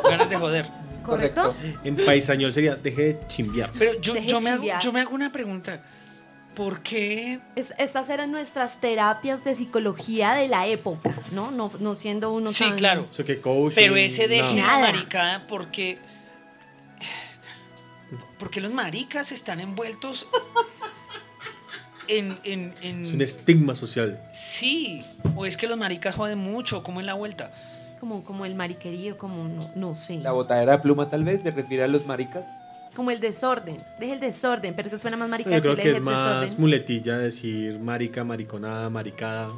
Ganas de joder. ¿correcto? En paisañol sería deje de chimbear. Pero yo, Deje yo, me hago, chimbear. yo me hago una pregunta. ¿Por qué? Es- estas eran nuestras terapias de psicología de la época, ¿no? No, no siendo uno Sí, tan- claro. Eso que coach. Pero ese la Nada. maricada porque... Porque los maricas están envueltos en, en, en- Es un estigma social. Sí, o es que los maricas joden mucho, como en la vuelta. Como, como el mariquerío, como no, no sé. La botadera de pluma tal vez se refiere a los maricas. Como el desorden. Deje el desorden, pero que suena más marica Yo creo que es más desorden. muletilla decir marica, mariconada, maricada.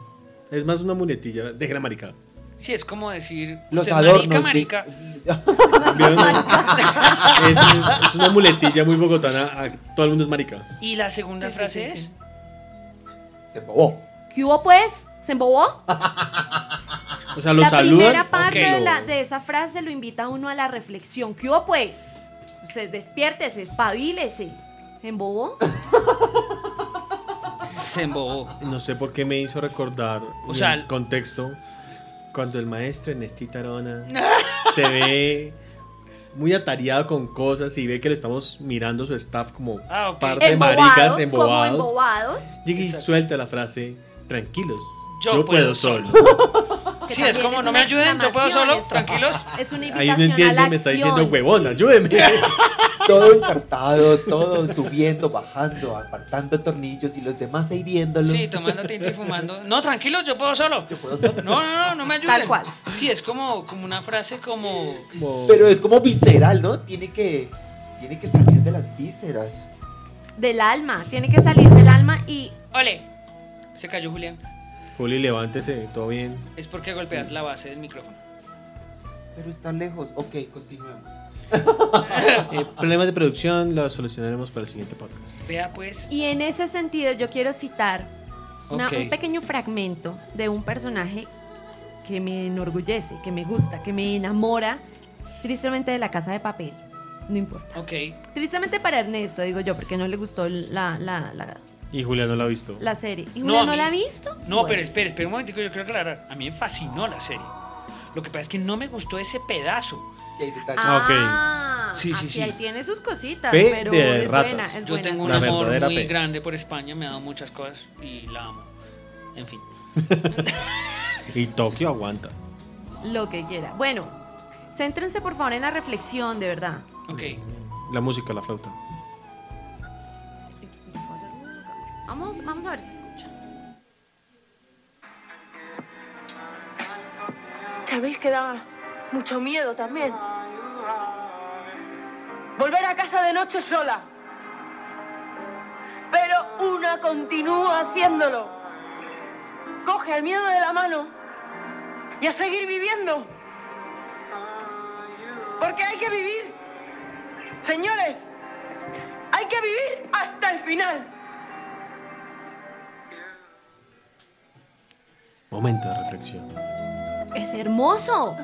Es más una muletilla. Deje la maricada. Sí, es como decir... Los usted adornos. marica, marica. Es, es una muletilla muy bogotana. a- Todo el mundo es marica. Y la segunda Sí, frase sí, es... sí. Se embobó. ¿Qué hubo pues? ¿Se embobó? <laughs> O sea, lo la saludan. primera parte de, la- de esa frase lo invita a uno a la reflexión. ¿Qué hubo pues? Se despiértese, espabilese. ¿Se embobó? Se embobó. No sé por qué me hizo recordar O en sea, el contexto cuando el maestro Ernestita Arona <laughs> se ve muy atareado con cosas y ve que le estamos mirando su staff como Ah, ok. parte de maricas Embobados, embobados. Llega y suelta la frase, tranquilos, Yo yo, puedo puedo solo". Que Sí, es como, no una me ayuden, yo puedo solo, es- tranquilos. Es una Ahí invitación no a la entiende, me está diciendo, huevón, ayúdeme. <laughs> Todo encartado, todo subiendo, bajando, apartando tornillos y los demás ahí viéndolo. Sí, tomando tinto y fumando. No, tranquilos, yo puedo solo. Yo puedo solo. No, no, no, no me ayuden. Tal cual. Sí, es como, como una frase como... Como- Pero es como visceral, ¿no? Tiene que, tiene que salir de las vísceras. Del alma. Tiene que salir del alma y Ole, se cayó Julián. Juli, levántese, todo bien. Es porque golpeas la base del micrófono. Pero está lejos. Ok, continuemos. <laughs> Eh, problemas de producción los solucionaremos para el siguiente podcast. Vea pues. Y en ese sentido yo quiero citar una- un pequeño fragmento de un personaje que me enorgullece, que me gusta, que me enamora, tristemente de la casa de papel. No importa. Ok. Tristemente para Ernesto, digo yo, porque no le gustó la, la, la, Y Julia no lo ha visto. la serie. ¿Y No, Julia no mí- la ha visto? No, Bueno. pero espere, espere un momentico, yo quiero aclarar. A mí me fascinó la serie. Lo que pasa es que no me gustó ese pedazo. Sí, hay detalles. Ah, Sí, sí, sí. ahí tiene sus cositas, Fe pero de es ratas. buena, es Yo buena, tengo es un La amor muy fe. grande por España, me ha dado muchas cosas y la amo. En fin. <laughs> Y Tokio aguanta. Lo que quiera. Bueno, céntrense por favor en la reflexión, de verdad. Ok. La música, la flauta. Vamos, vamos a ver si escucha. ¿Sabéis que da mucho miedo también? Volver a casa de noche sola. Pero una continúa haciéndolo. Coge el miedo de la mano y a seguir viviendo. Porque hay que vivir. Señores, hay que vivir hasta el final. Momento de reflexión. Es hermoso.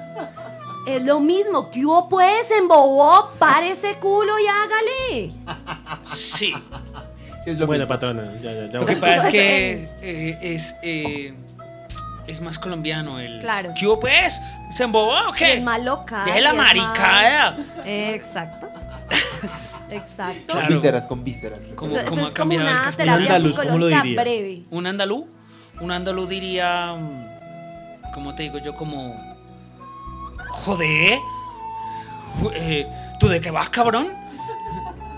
Es lo mismo. ¿Qué hubo pues? Embobó, pare ese culo y hágale. Sí. Sí, es lo Bueno, mismo. patrona, ya, ya, ya. Lo que pasa es que eh, es, eh, es más colombiano el. Claro. ¿Qué hubo, pues? ¿Se embobó o qué? Es más local. Deje la más- maricada. Exacto. Exacto. Claro. Vísceras con vísceras. Cómo ha es como cambiado el una castellano. terapia Andaluz, ¿cómo lo psicológica diría? breve. Un andalú, un andalú diría, mm, ¿cómo te digo yo? Como, joder, eh, ¿tú de qué vas, cabrón?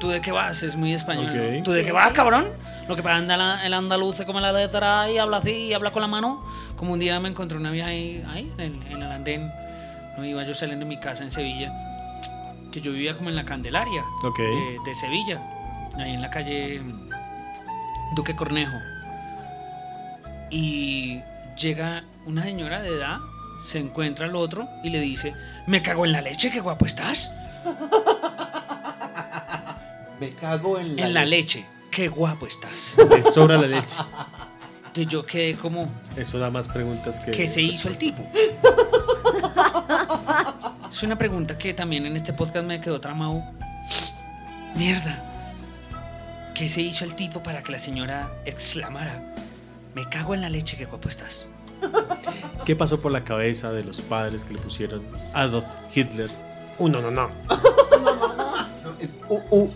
¿Tú de qué vas? Es muy español. ¿Tú de qué vas, cabrón? Lo que pasa la- el andaluz se come la letra y habla así y habla con la mano. Como un día me encontré una vieja ahí, ahí en, en el andén. No iba yo saliendo de mi casa en Sevilla, que yo vivía como en la Candelaria de, de Sevilla, ahí en la calle mm, Duque Cornejo. Y llega una señora de edad, se encuentra al otro y le dice, me cago en la leche, qué guapo estás. <laughs> Me cago en la, En la leche, qué guapo estás. Le sobra la leche. Entonces yo quedé como, Eso da más preguntas que. ¿qué se hizo el tipo? Es una pregunta que también en este podcast me quedó tramado. Mierda. ¿Qué se hizo el tipo para que la señora exclamara, me cago en la leche, qué guapo estás? ¿Qué pasó por la cabeza de los padres que le pusieron Adolf Hitler? Uh, no, no, no. No, es uh, uh.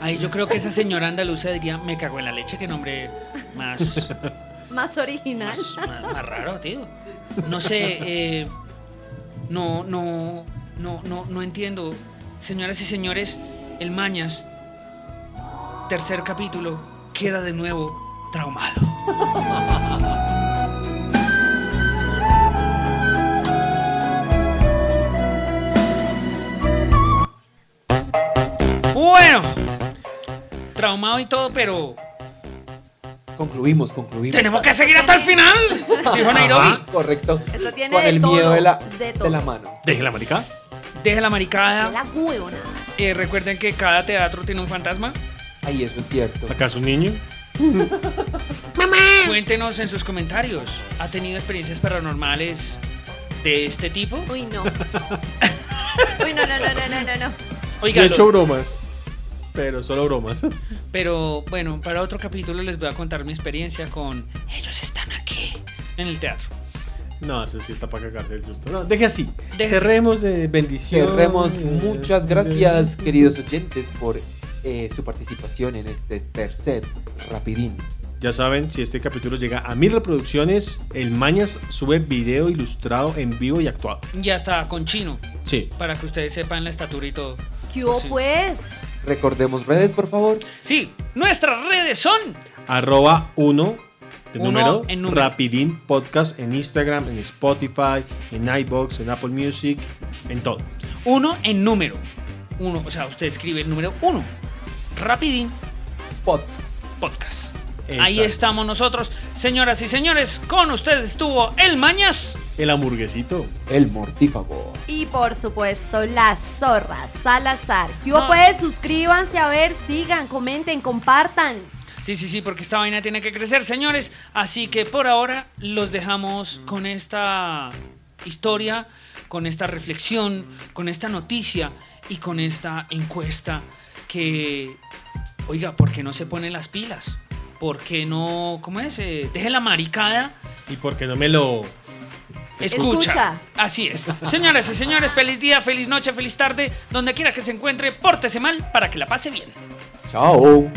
Ahí yo creo que esa señora andaluza diría, me cago en la leche, qué nombre más, Más original. más, más- más raro, tío. No sé, eh, no, no, no, no, no entiendo. Señoras y señores, el Mañas, tercer capítulo, queda de nuevo traumado. Bueno, traumado y todo, pero Concluimos, concluimos. tenemos que seguir hasta el final, dijo Nairobi. Correcto. Eso tiene Con de el todo, miedo de la, de la mano. Deje la marica. Deje la De maricada. la huevona. Eh, recuerden que cada teatro tiene un fantasma. Ay, eso es cierto. ¿Acaso un niño? <laughs> Cuéntenos en sus comentarios. ¿Ha tenido experiencias paranormales de este tipo? Uy, no. <laughs> Uy, no, no, no, no, no, no, he hecho bromas. Pero solo bromas. <laughs> pero bueno, para otro capítulo les voy a contar mi experiencia con Ellos están aquí en el teatro. No, eso sí está para cagarse el susto. No, deje así. Deje- Cerremos de bendición. Cerremos. Muchas gracias, queridos oyentes, por eh, su participación en este tercer Rapidín. Ya saben, si este capítulo llega a mil reproducciones, el Mañas sube video ilustrado en vivo y actuado. Ya está con chino, Sí. para que ustedes sepan la estatura y todo. ¿Qué hubo, Sí. pues? Recordemos redes, por favor. Sí, nuestras redes son Arroba 1 de Uno número, en número. Rapidín Podcast en Instagram, en Spotify, en iBox, en Apple Music, en todo. uno en número. Uno, o sea, usted escribe el número uno. Rapidín Podcast. Podcast. Ahí estamos nosotros, señoras y señores. Con ustedes estuvo el Mañas. El hamburguesito. El mortífago. Y por supuesto, las zorras Salazar. ¿Qué hubo, No. pues? Suscríbanse, a ver, sigan, comenten, compartan. Sí, sí, sí, porque esta vaina tiene que crecer, señores. Así que por ahora los dejamos con esta historia, con esta reflexión, con esta noticia y con esta encuesta que, oiga, ¿por qué no se ponen las pilas? ¿Por qué no, cómo es? Eh, deje la maricada, ¿Y por qué no me lo escucha. Escucha. Así es. Señoras y señores, feliz día, feliz noche, feliz tarde, donde quiera que se encuentre, pórtese mal para que la pase bien. Chao.